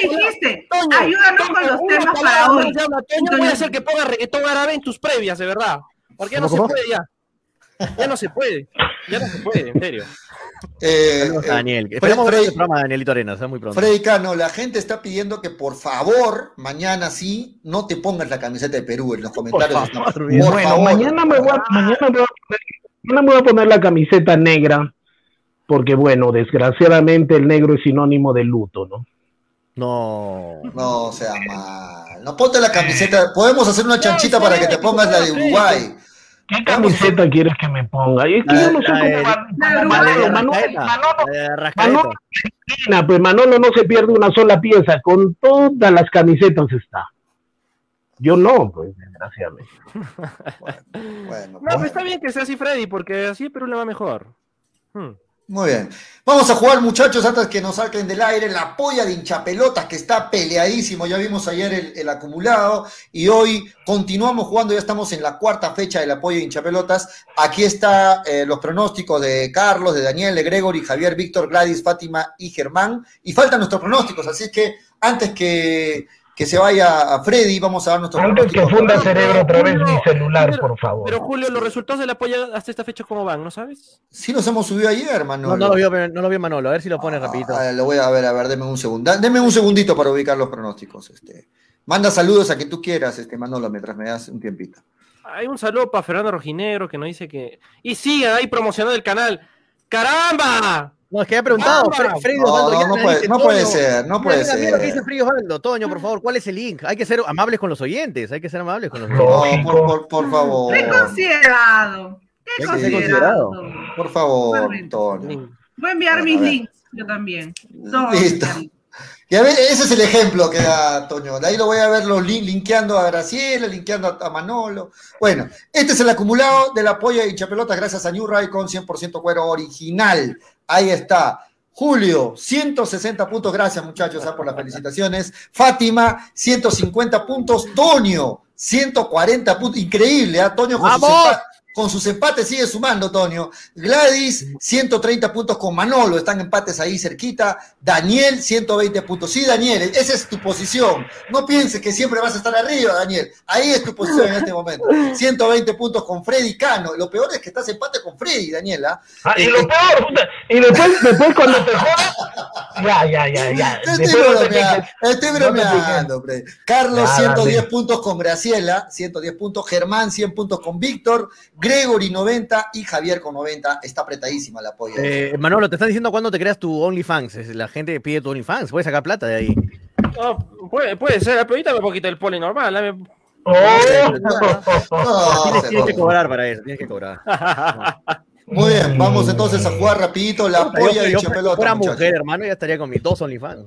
Dijiste, Toño, ayúdanos con los temas para hoy. Toño, voy a hacer que ponga reggaetón árabe en tus previas, de verdad. Porque ya no se puede ya. Ya no se puede. Ya no se puede, en serio. Eh, Saludos a eh, Daniel. Esperamos ver Freddy- el programa de Danielito Arenas, ¿eh? muy pronto. Freddy Cano, la gente está pidiendo que por favor, mañana sí, no te pongas la camiseta de Perú en los comentarios. favor, Por bien. bueno, favor. mañana me, voy a, mañana, me voy a poner, mañana me voy a poner la camiseta negra, porque bueno, desgraciadamente el negro es sinónimo de luto, ¿no? No. No sea mal. No ponte la camiseta. Podemos hacer una chanchita para que te pongas la de Uruguay. ¿Qué camiseta quieres que me ponga? Y es que La- yo no sé la de- cómo va- la de Manolo. Manolo, pues Manolo no se pierde una sola pieza, con todas las camisetas está. Yo no, pues desgraciadamente. [LAUGHS] Bueno, No, pues está bien que sea así, Freddy, porque así Perú le va mejor. Hmm. Muy bien. Vamos a jugar, muchachos, antes que nos saquen del aire, la polla de hinchapelotas que está peleadísimo. Ya vimos ayer el, acumulado y hoy continuamos jugando. Ya estamos en la cuarta fecha de la polla de hinchapelotas. Aquí están los pronósticos de Carlos, de Daniel, de Gregory, Javier, Víctor, Gladys, Fátima y Germán. Y faltan nuestros pronósticos, así que antes que, que se vaya a Freddy, vamos a dar nuestro Antes que funda cerebro otra vez mi celular, pero- por favor. Pero Julio, los resultados de la polla hasta esta fecha, ¿cómo van? ¿No sabes? Sí nos hemos subido ayer, hermano. No, no lo vio, no lo vio Manolo, a ver si lo pone rapidito. Ah, lo voy a ver, a ver, deme un segundo. Deme un segundito para ubicar los pronósticos. Este. Manda saludos a quien tú quieras, este Manolo, mientras me das un tiempito. Hay un saludo para Fernando Rojinegro que nos dice que. Y sigan ahí promocionando el canal. ¡Caramba! No, es que ha preguntado, Freddy No, Osvaldo no, ya no me puede- dice, no puede ser, no puede ser. dice Freddy Osvaldo. Toño, por favor, ¿cuál es el link? Hay que ser amables con los oyentes, hay que ser amables con los No, oyentes. por, por, por favor. Qué considerado. Qué Hay que ser considerado. Por favor. Toño. Voy a enviar Bueno, mis a links, yo también. Todos Listo. Y a ver, ese es el ejemplo que da Toño. De ahí lo voy a ver los lin- linkeando a Graciela, linkeando a, a Manolo. Bueno, este es el acumulado del apoyo de hinchapelotas gracias a New Ray con 100% cuero original. Ahí está. Julio, 160 puntos. Gracias, muchachos, ah, por las felicitaciones. Fátima, 150 puntos. Toño, 140 puntos. Increíble, ¿ah? Toño con ¡Vamos! Con sus empates sigue sumando, Toño. Gladys, 130 puntos con Manolo. Están empates ahí cerquita. Daniel, 120 puntos. Sí, Daniel, esa es tu posición. No pienses que siempre vas a estar arriba, Daniel. Ahí es tu posición en este momento. [LAUGHS] 120 puntos con Freddy Cano. Lo peor es que estás empate con Freddy, Daniela. Ah, y lo peor, puta, y después, después cuando te [LAUGHS] jodas, ya, ya, ya, ya. Estoy bromeando, estoy bromeando, Freddy. Carlos, Ya, 110 dale. puntos con Graciela, 110 puntos. Germán, 100 puntos con Víctor. Gregory, 90. Y Javier con 90. Está apretadísima la apoyo. Eh, Manolo, te están diciendo cuándo te creas tu OnlyFans. La gente pide tu OnlyFans, puedes sacar plata de ahí. No, puede, puede ser, pero ahorita me puedo quitar el poli normal. dame- Oh. No, tienes, que cobrar para eso, tienes que cobrar. [LAUGHS] Muy bien, vamos entonces a jugar rapidito la yo- polla de hincha si fuera mujer, hermano, ya estaría con mis dos OnlyFans.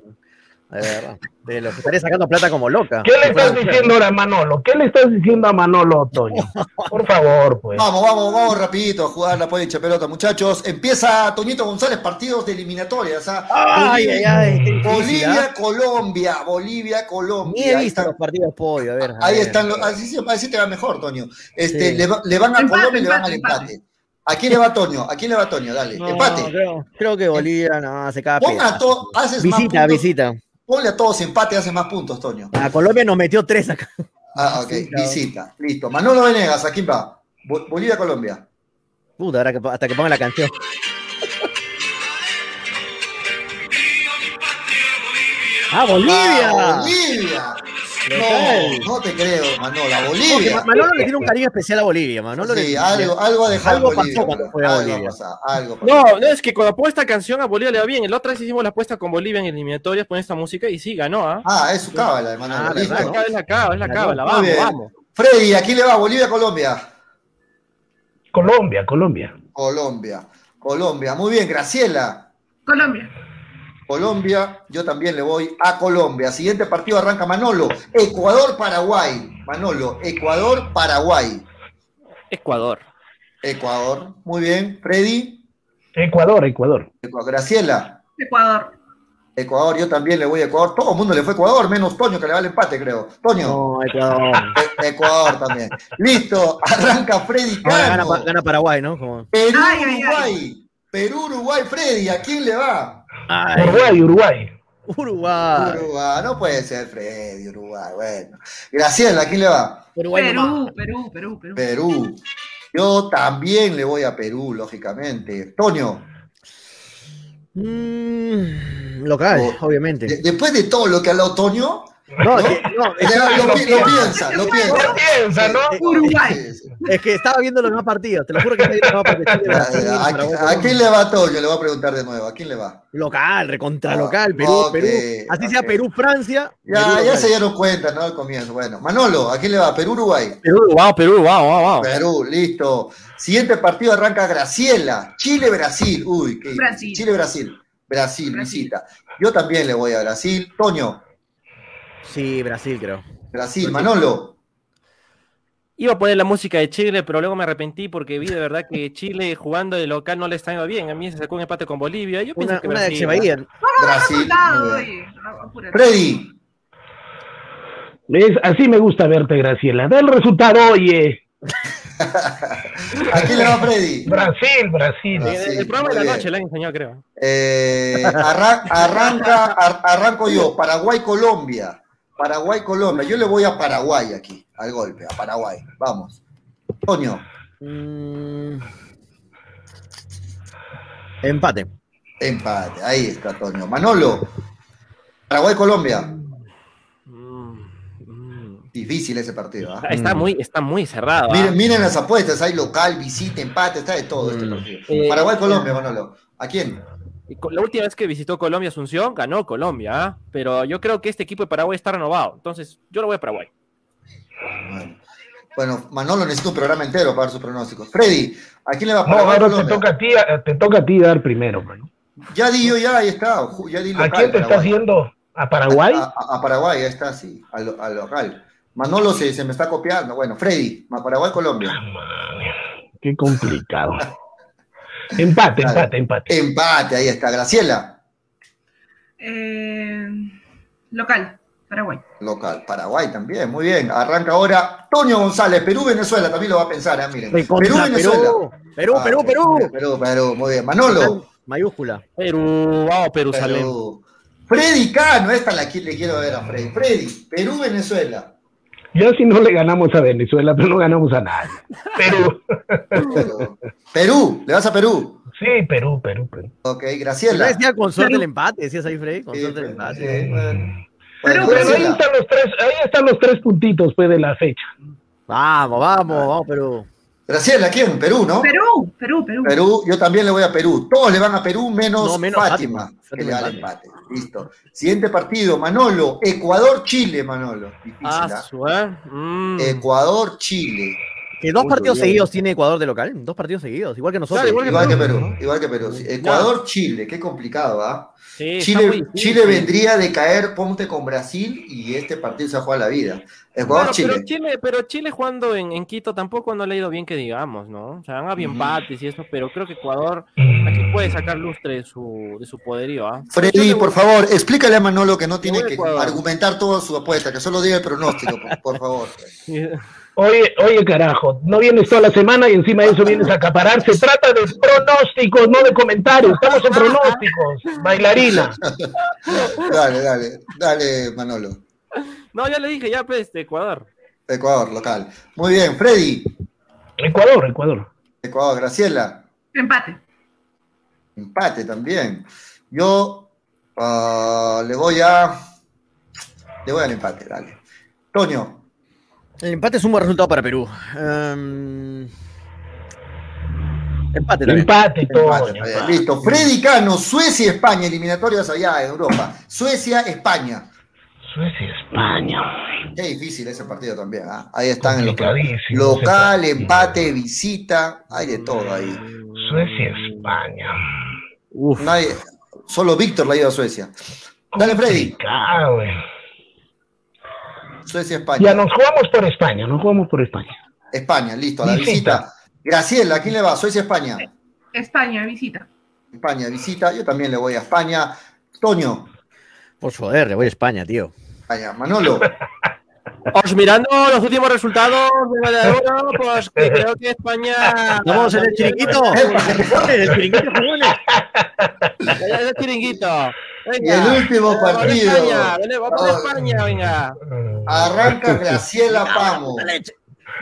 De verdad. De lo que estaría sacando plata como loca. ¿Qué le estás diciendo ahora a Manolo? ¿Qué le estás diciendo a Manolo, Toño? Por favor, pues. Vamos, vamos, vamos rapidito a jugar la polla pelota, muchachos. Empieza Toñito González, partidos de eliminatorias. ¿ah? Ay, ay, ay, difícil, Bolivia, ¿ah? Colombia, Bolivia, Colombia. Ni he Ahí visto están- los partidos pollo, a ver. a Ahí ver. están los, así, se- así te va mejor, Toño. Este, Sí. le, va- le van a Empate, Colombia y le van al empate, empate. ¿A quién le va Toño? ¿A quién le va Toño? Dale, No, empate. Creo, creo que Bolivia no, se caga Pon a to- haces más Visita, puntos. visita. Ponle a todos empate, hace más puntos, Toño. A Colombia nos metió tres acá. Ah, [LAUGHS] ok, Sí, claro. visita. Listo. Manolo Venegas, ¿a quién va? Bo- Bolivia, Colombia. Puta, ahora que, hasta que pongan la canción. [LAUGHS] ¡Ah, Bolivia! Ah, Bolivia. No, no te creo, Manolo. a Porque Bolivia. Ma- Manolo le tiene un cariño especial a Bolivia, Manolo. Sí, le- algo, algo ha dejado algo Bolivia. pasó cuando fue a algo Bolivia. algo pasó. No, no, es que cuando pongo esta canción a Bolivia le va bien. La otra vez hicimos la apuesta con Bolivia en eliminatorias, pone esta música y sí, ganó, ¿ah? Ah, es su cábala, Manolo. Ah, Listo. verdad, ¿no? Es la cava, es la cábala, vamos, vamos. Freddy, ¿a quién le va? Bolivia, Colombia. Colombia, Colombia. Colombia. Colombia. Muy bien, Graciela. Colombia. Colombia, yo también le voy a Colombia. Siguiente partido arranca Manolo. Ecuador-Paraguay. Manolo, Ecuador-Paraguay. Ecuador. Ecuador. Muy bien. Freddy. Ecuador, Ecuador. Graciela. Ecuador. Ecuador, yo también le voy a Ecuador. Todo el mundo le fue a Ecuador, menos Toño, que le va el empate, creo. Toño. No, Ecuador. [LAUGHS] E- Ecuador también. Listo, arranca Freddy gana, Cano. Gana Paraguay, ¿no? Como... Perú, Ay, ay, ay. Uruguay. Perú, Uruguay, Freddy, ¿a quién le va? Ay, Uruguay, Uruguay. Uruguay. Uruguay, no puede ser Freddy, Uruguay, bueno. Graciela, ¿a quién le va? Uruguay nomás. Perú, Perú, Perú, Perú. Perú. Yo también le voy a Perú, lógicamente. Toño, Mm, local, Oh. obviamente. de- después de todo lo que ha hablado Toño, No, ¿no? es que, no, es ya que- lo, pi- lo piensa, lo piensa. ¿Qué piensa, no? Uruguay. Sí, sí. es que estaba viendo los demás partidos. Te lo juro que estaba viendo los demás partidos. Chile, Brasil, ¿A, quién le va Toño? Le voy a preguntar de nuevo. ¿A quién le va? Local, recontra Ah, local. Perú, Perú. Así sea. Perú, Francia. Ya, Perú, ya se dieron cuenta, ¿no? Al comienzo. Bueno, Manolo, ¿a quién le va? Perú, Uruguay. Perú, vamos, Perú, vamos, vamos, vamos. Perú, listo. Siguiente partido arranca Graciela. Chile-Brasil. Uy, qué Brasil. Chile-Brasil. Brasil, Brasil. visita. Yo también le voy a Brasil. Toño, Sí, Brasil, creo. Brasil. Manolo. Iba a poner la música de Chile, pero luego me arrepentí porque vi de verdad que Chile jugando de local no le está yendo bien. A mí se sacó un empate con Bolivia. Yo pienso Una, que una de Brasil, Echeverría. Brasil. Apúrate. Freddy. ¿Ves? Así me gusta verte, Graciela. Da el resultado, oye. [LAUGHS] ¿A quién le va Freddy? Brasil, Brasil. El, el programa de la bien. noche le han enseñado, creo. Eh, arra- arranca, ar- arranco yo. Paraguay, Colombia. Yo le voy a Paraguay aquí, al golpe, a Paraguay. Vamos. Toño, Mm. Empate. empate. Ahí está, Toño. Manolo, Paraguay, Colombia. Mm, mm. Difícil ese partido. ¿ah? Está muy, está muy cerrado. ¿ah? Miren, miren las apuestas, hay local, visita, empate, está de todo este Mm. partido. Eh, Paraguay, Colombia, Manolo. ¿A quién? Y La última vez que visitó Colombia Asunción, ganó Colombia, ¿ah? pero yo creo que este equipo de Paraguay está renovado. Entonces, yo lo voy a Paraguay. Bueno, Bueno, Manolo necesita un programa entero para dar sus pronósticos. Freddy, ¿a quién le va a No, Paraguay, ahora te Colombia? toca, a ti, eh, te toca a ti dar primero, mano. Ya di yo, ya, ahí está. ju- Ya di ¿A quién te estás Paraguay. haciendo? ¿A Paraguay? A, a- a Paraguay, ya está, sí, al, al local. Manolo se, se me está copiando. Bueno, Freddy, Paraguay, Colombia. Qué complicado. [LAUGHS] Empate, empate, empate. Empate, ahí está. Graciela, Eh, local, Paraguay. local. Paraguay también, muy bien. Arranca ahora Toño González, Perú, Venezuela. También lo va a pensar, ¿eh? miren. Perú, Venezuela. Perú. Perú, Ah, Perú, Perú. Perú, Perú, muy bien. Manolo. Mayúscula. Perú, vamos, Perusalén. Perú. Freddy Cano, esta la que le quiero ver a Freddy. Freddy, Perú, Venezuela. Ya si no le ganamos a Venezuela, pero no ganamos a nadie. Perú. Perú. ¿le vas a Perú? Sí, Perú, Perú, Perú. Ok, Yo Graciela. decía con suerte el empate, decías ahí, Freddy, con Sí, suerte el sí, empate. bueno. Perú, Bueno, Bueno, ahí están los tres, ahí están los tres puntitos pues, de la fecha. Vamos, vamos, vamos, Perú. Graciela, ¿quién? Perú, ¿no? Perú, Perú, Perú. Perú, yo también le voy a Perú. Todos le van a Perú menos, No, menos Fátima, Fátima. que le da el empate. Listo. Siguiente partido, Manolo. Ecuador-Chile, Manolo. Difícil, Ah, ¿ah? su, ¿eh? Mm. Ecuador-Chile. Que dos Uy, partidos seguidos tiene Ecuador de local. Dos partidos seguidos, igual que nosotros. Claro, igual Igual que Perú. Igual que Perú. sí. Ecuador-Chile, qué complicado, ¿ah? Sí, Chile, muy. Chile vendría de caer ponte con Brasil y este partido se juega la vida. Bueno, pero Chile, pero Chile jugando en, en Quito tampoco no le ha ido bien que digamos, ¿no? O sea, han habido empates y eso, pero creo que Ecuador aquí puede sacar lustre de su, de su poderío, ¿ah? Freddy, por favor, explícale a Manolo que no tiene que Ecuador. argumentar toda su apuesta, que solo diga el pronóstico, por, por favor. [LAUGHS] Oye, oye, carajo, no vienes toda la semana y encima de eso vienes a acaparar. Se trata de pronósticos, no de comentarios. Estamos en pronósticos, bailarina. Dale, dale, dale, Manolo. No, ya le dije, ya pues, de Ecuador. Ecuador, local. Muy bien, Freddy. Ecuador, Ecuador. Ecuador, Graciela. Empate. Empate también. Yo ah, le voy a. Le voy al empate, dale. Toño. El empate es un buen resultado para Perú. Em, empate también. Empate, todo. Empate, empate. Listo. Freddy Cano, Suecia, España, eliminatorias allá en Europa. Suecia, España. Suecia, España. Qué difícil ese partido también. ¿ah? Ahí están en los local, empate, visita, hay de todo ahí. Suecia, España. Uf. Nadie, solo Víctor le ha ido a Suecia. Dale, Freddy. Complicado, Suecia, Ya España. nos jugamos por España, nos jugamos por España. España, listo, a la Visita. visita. Graciela, ¿a quién le va? Suecia, España. España, visita. España, visita. Yo también le voy a España. Toño, Por joder, le voy a España, tío. España. Manolo, [LAUGHS] Pues mirando los últimos resultados de la Euro, pues que creo que España. Vamos [LAUGHS] [LAUGHS] en el chiringuito. En el chiringuito, jugones. Ya, ya, el chiringuito. Y Venga. el último Vamos a partido. España, vamos a. España, venga. Arranca Graciela Pamo.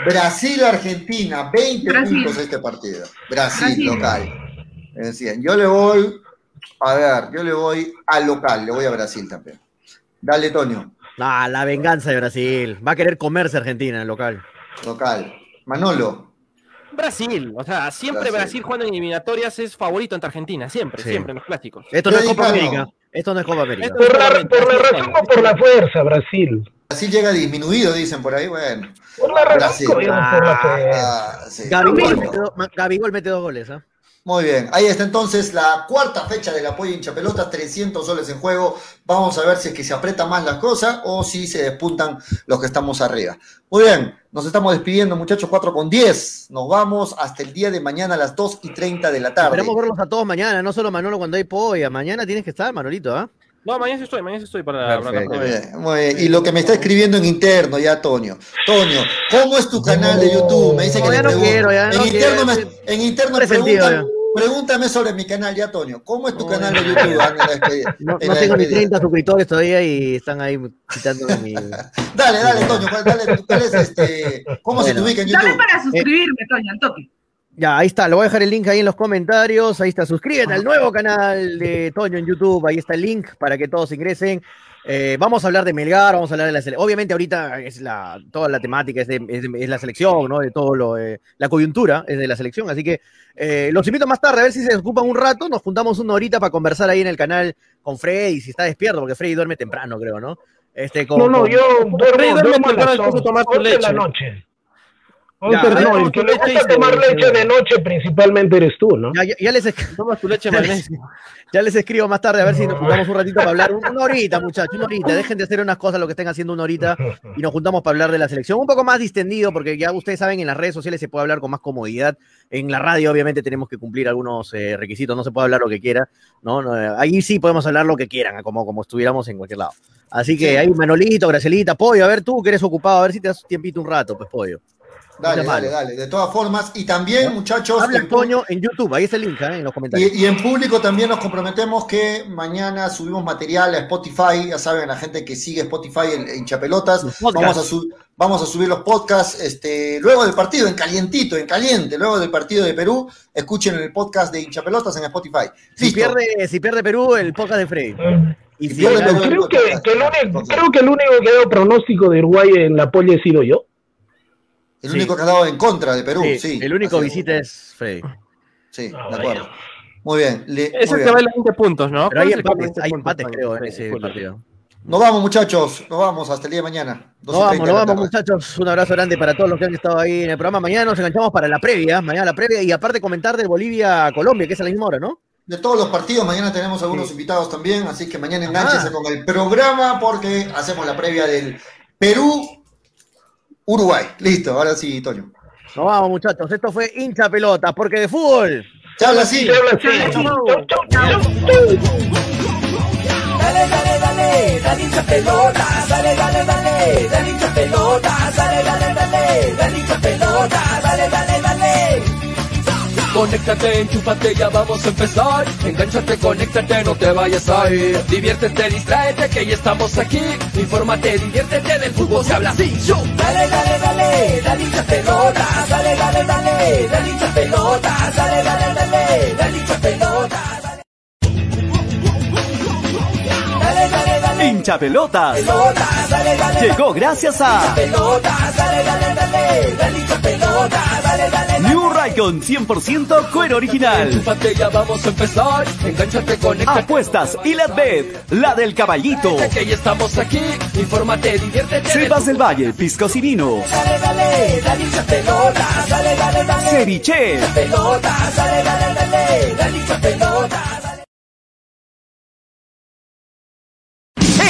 Brasil, Argentina, 20 Brasil. puntos este partido. Brasil, Brasil. local. Decían, yo le voy, a ver, yo le voy al local, le voy a Brasil también. Dale, Toño, Ah, la venganza de Brasil. Va a querer comerse Argentina en el local. local. Manolo, Brasil, o sea, siempre Brasil. Brasil, jugando en eliminatorias es favorito ante Argentina, siempre, Sí. siempre en los clásicos. Esto no es Copa. América. Esto no es Copa América. Por la, por la razón o por la fuerza, Brasil. Brasil llega disminuido, dicen por ahí, bueno. Por la razón Brasil. o por la fuerza. Ah, sí. Gabigol Bueno. mete, do- Gabigol mete dos goles, ¿ah? Muy bien, ahí está entonces la cuarta fecha del apoyo hincha pelota, 300 soles en juego. Vamos a ver si es que se aprieta más las cosas o si se despuntan los que estamos arriba. Muy bien, nos estamos despidiendo muchachos, 4 con 10. Nos vamos hasta el día de mañana a las 2 y 30 de la tarde. Esperemos verlos a todos mañana, no solo Manolo cuando hay polla. Mañana tienes que estar, Manolito, ¿ah? No, mañana sí estoy, mañana sí estoy para, para. Muy bien, muy bien. Y lo que me está escribiendo en interno ya, Toño. Toño, ¿cómo es tu canal de YouTube? Me dice que le ya no quiero, ya en, no interno quiero. me, en interno me preguntan Pregúntame sobre mi canal ya, Toño. ¿Cómo es tu canal de YouTube? [LAUGHS] No, tengo ni despedida? 30 suscriptores todavía y están ahí quitándome mi. Dale, dale, Toño. ¿cuál- dale, ¿cuál es este? ¿Cómo se te ubica en Dale YouTube? para suscribirme, Toño, al toque. Ya, ahí está, le voy a dejar el link ahí en los comentarios. Ahí está, suscríbete al nuevo canal de Toño en YouTube. Ahí está el link para que todos ingresen. Eh, vamos a hablar de Melgar, vamos a hablar de la selección. Obviamente, ahorita es la, toda la temática es, de- es de- es la selección, ¿no? De todo lo, eh, la coyuntura es de la selección. Así que eh, los invito más tarde a ver si se ocupan un rato. Nos juntamos una horita para conversar ahí en el canal con Freddy, si está despierto, porque Freddy duerme temprano, creo, ¿no? Este, con- No, no, con- yo duermo, duerme duermo a temprano de tomar su 11 de la noche. Ya, 11 de- ya, no, el que le gusta tomar leche de noche principalmente eres tú, ¿no? ya, ya- ya les, esc- [LAUGHS] Toma tu leche. [LAUGHS] Ya les escribo más tarde a ver si nos juntamos un ratito para hablar. Un- Una horita, muchachos, una horita. Dejen de hacer unas cosas lo que estén haciendo una horita y nos juntamos para hablar de la selección. Un poco más distendido, porque ya ustedes saben, en las redes sociales se puede hablar con más comodidad. En la radio, obviamente, tenemos que cumplir algunos eh, requisitos. No se puede hablar lo que quiera. ¿no? No, eh, ahí sí podemos hablar lo que quieran, como, como estuviéramos en cualquier lado. Así que ahí, Manolito, Gracielita, Pollo, a ver tú que eres ocupado, a ver si te das tiempito un rato, pues, Pollo. Dale, dale, dale. De todas formas, y también, muchachos, Habla en en YouTube, ahí está el link, ¿eh? en los comentarios. y, y en público también nos comprometemos que mañana subimos material a Spotify. Ya saben, la gente que sigue Spotify en, Chapelotas, podcasts. vamos a, su- vamos a subir los podcasts este, luego del partido, en calientito, en caliente, luego del partido de Perú. Escuchen el podcast de Hinchapelotas en Spotify. Si Listo. pierde, si pierde Perú, el podcast de Freddy. Y Si Creo que, que el único, creo que el único que ha dado pronóstico de Uruguay en la poli he sido yo. El Sí. único que ha dado en contra de Perú, Sí, sí. el único es. visita es Freddy. Sí, Ah, de vaya. acuerdo. Muy bien. le- Ese muy te bien. vale 20 puntos, ¿no? Pero hay ¿Cuál es el que empates, 20 hay puntos, empates Toño? creo en ese partido. Nos vamos, muchachos. Nos vamos hasta el día de mañana. Nos vamos, 12:30 nos vamos muchachos. Un abrazo grande para todos los que han estado ahí en el programa. Mañana nos enganchamos para la previa, mañana la previa y aparte comentar de Bolivia-Colombia, que es a la misma hora, ¿no? De todos los partidos, mañana tenemos algunos Sí. invitados también, así que mañana enganchense Ah. con el programa porque hacemos la previa del Perú-Uruguay. Listo, ahora sí, Toño. Nos vamos muchachos. Esto fue hincha pelota, porque de fútbol. Se habla así. Se habla así. Chau, Chau, chau, chau, chau. Dale, dale, dale, dale hincha pelota, dale, dale, dale, dale hincha pelota, dale, dale, dale, dale hincha pelota, dale, dale, dale. Conéctate, enchúfate, ya vamos a empezar. Engánchate, conéctate, no te vayas a ir. Diviértete, distráete, que ya estamos aquí. Infórmate, diviértete, del fútbol se habla así. Yo. Dale, dale, dale, dale hincha pelota, dale, dale, dale, dale hincha pelota, dale, dale, dale, dale hincha pelota. dale. Dale, dale, dale. Hincha pelotas. Llegó gracias a. New Raycon 100% cuero original. A. Apuestas y la bet, la del caballito. Estamos aquí. Cepas del Valle, piscos y. Dale,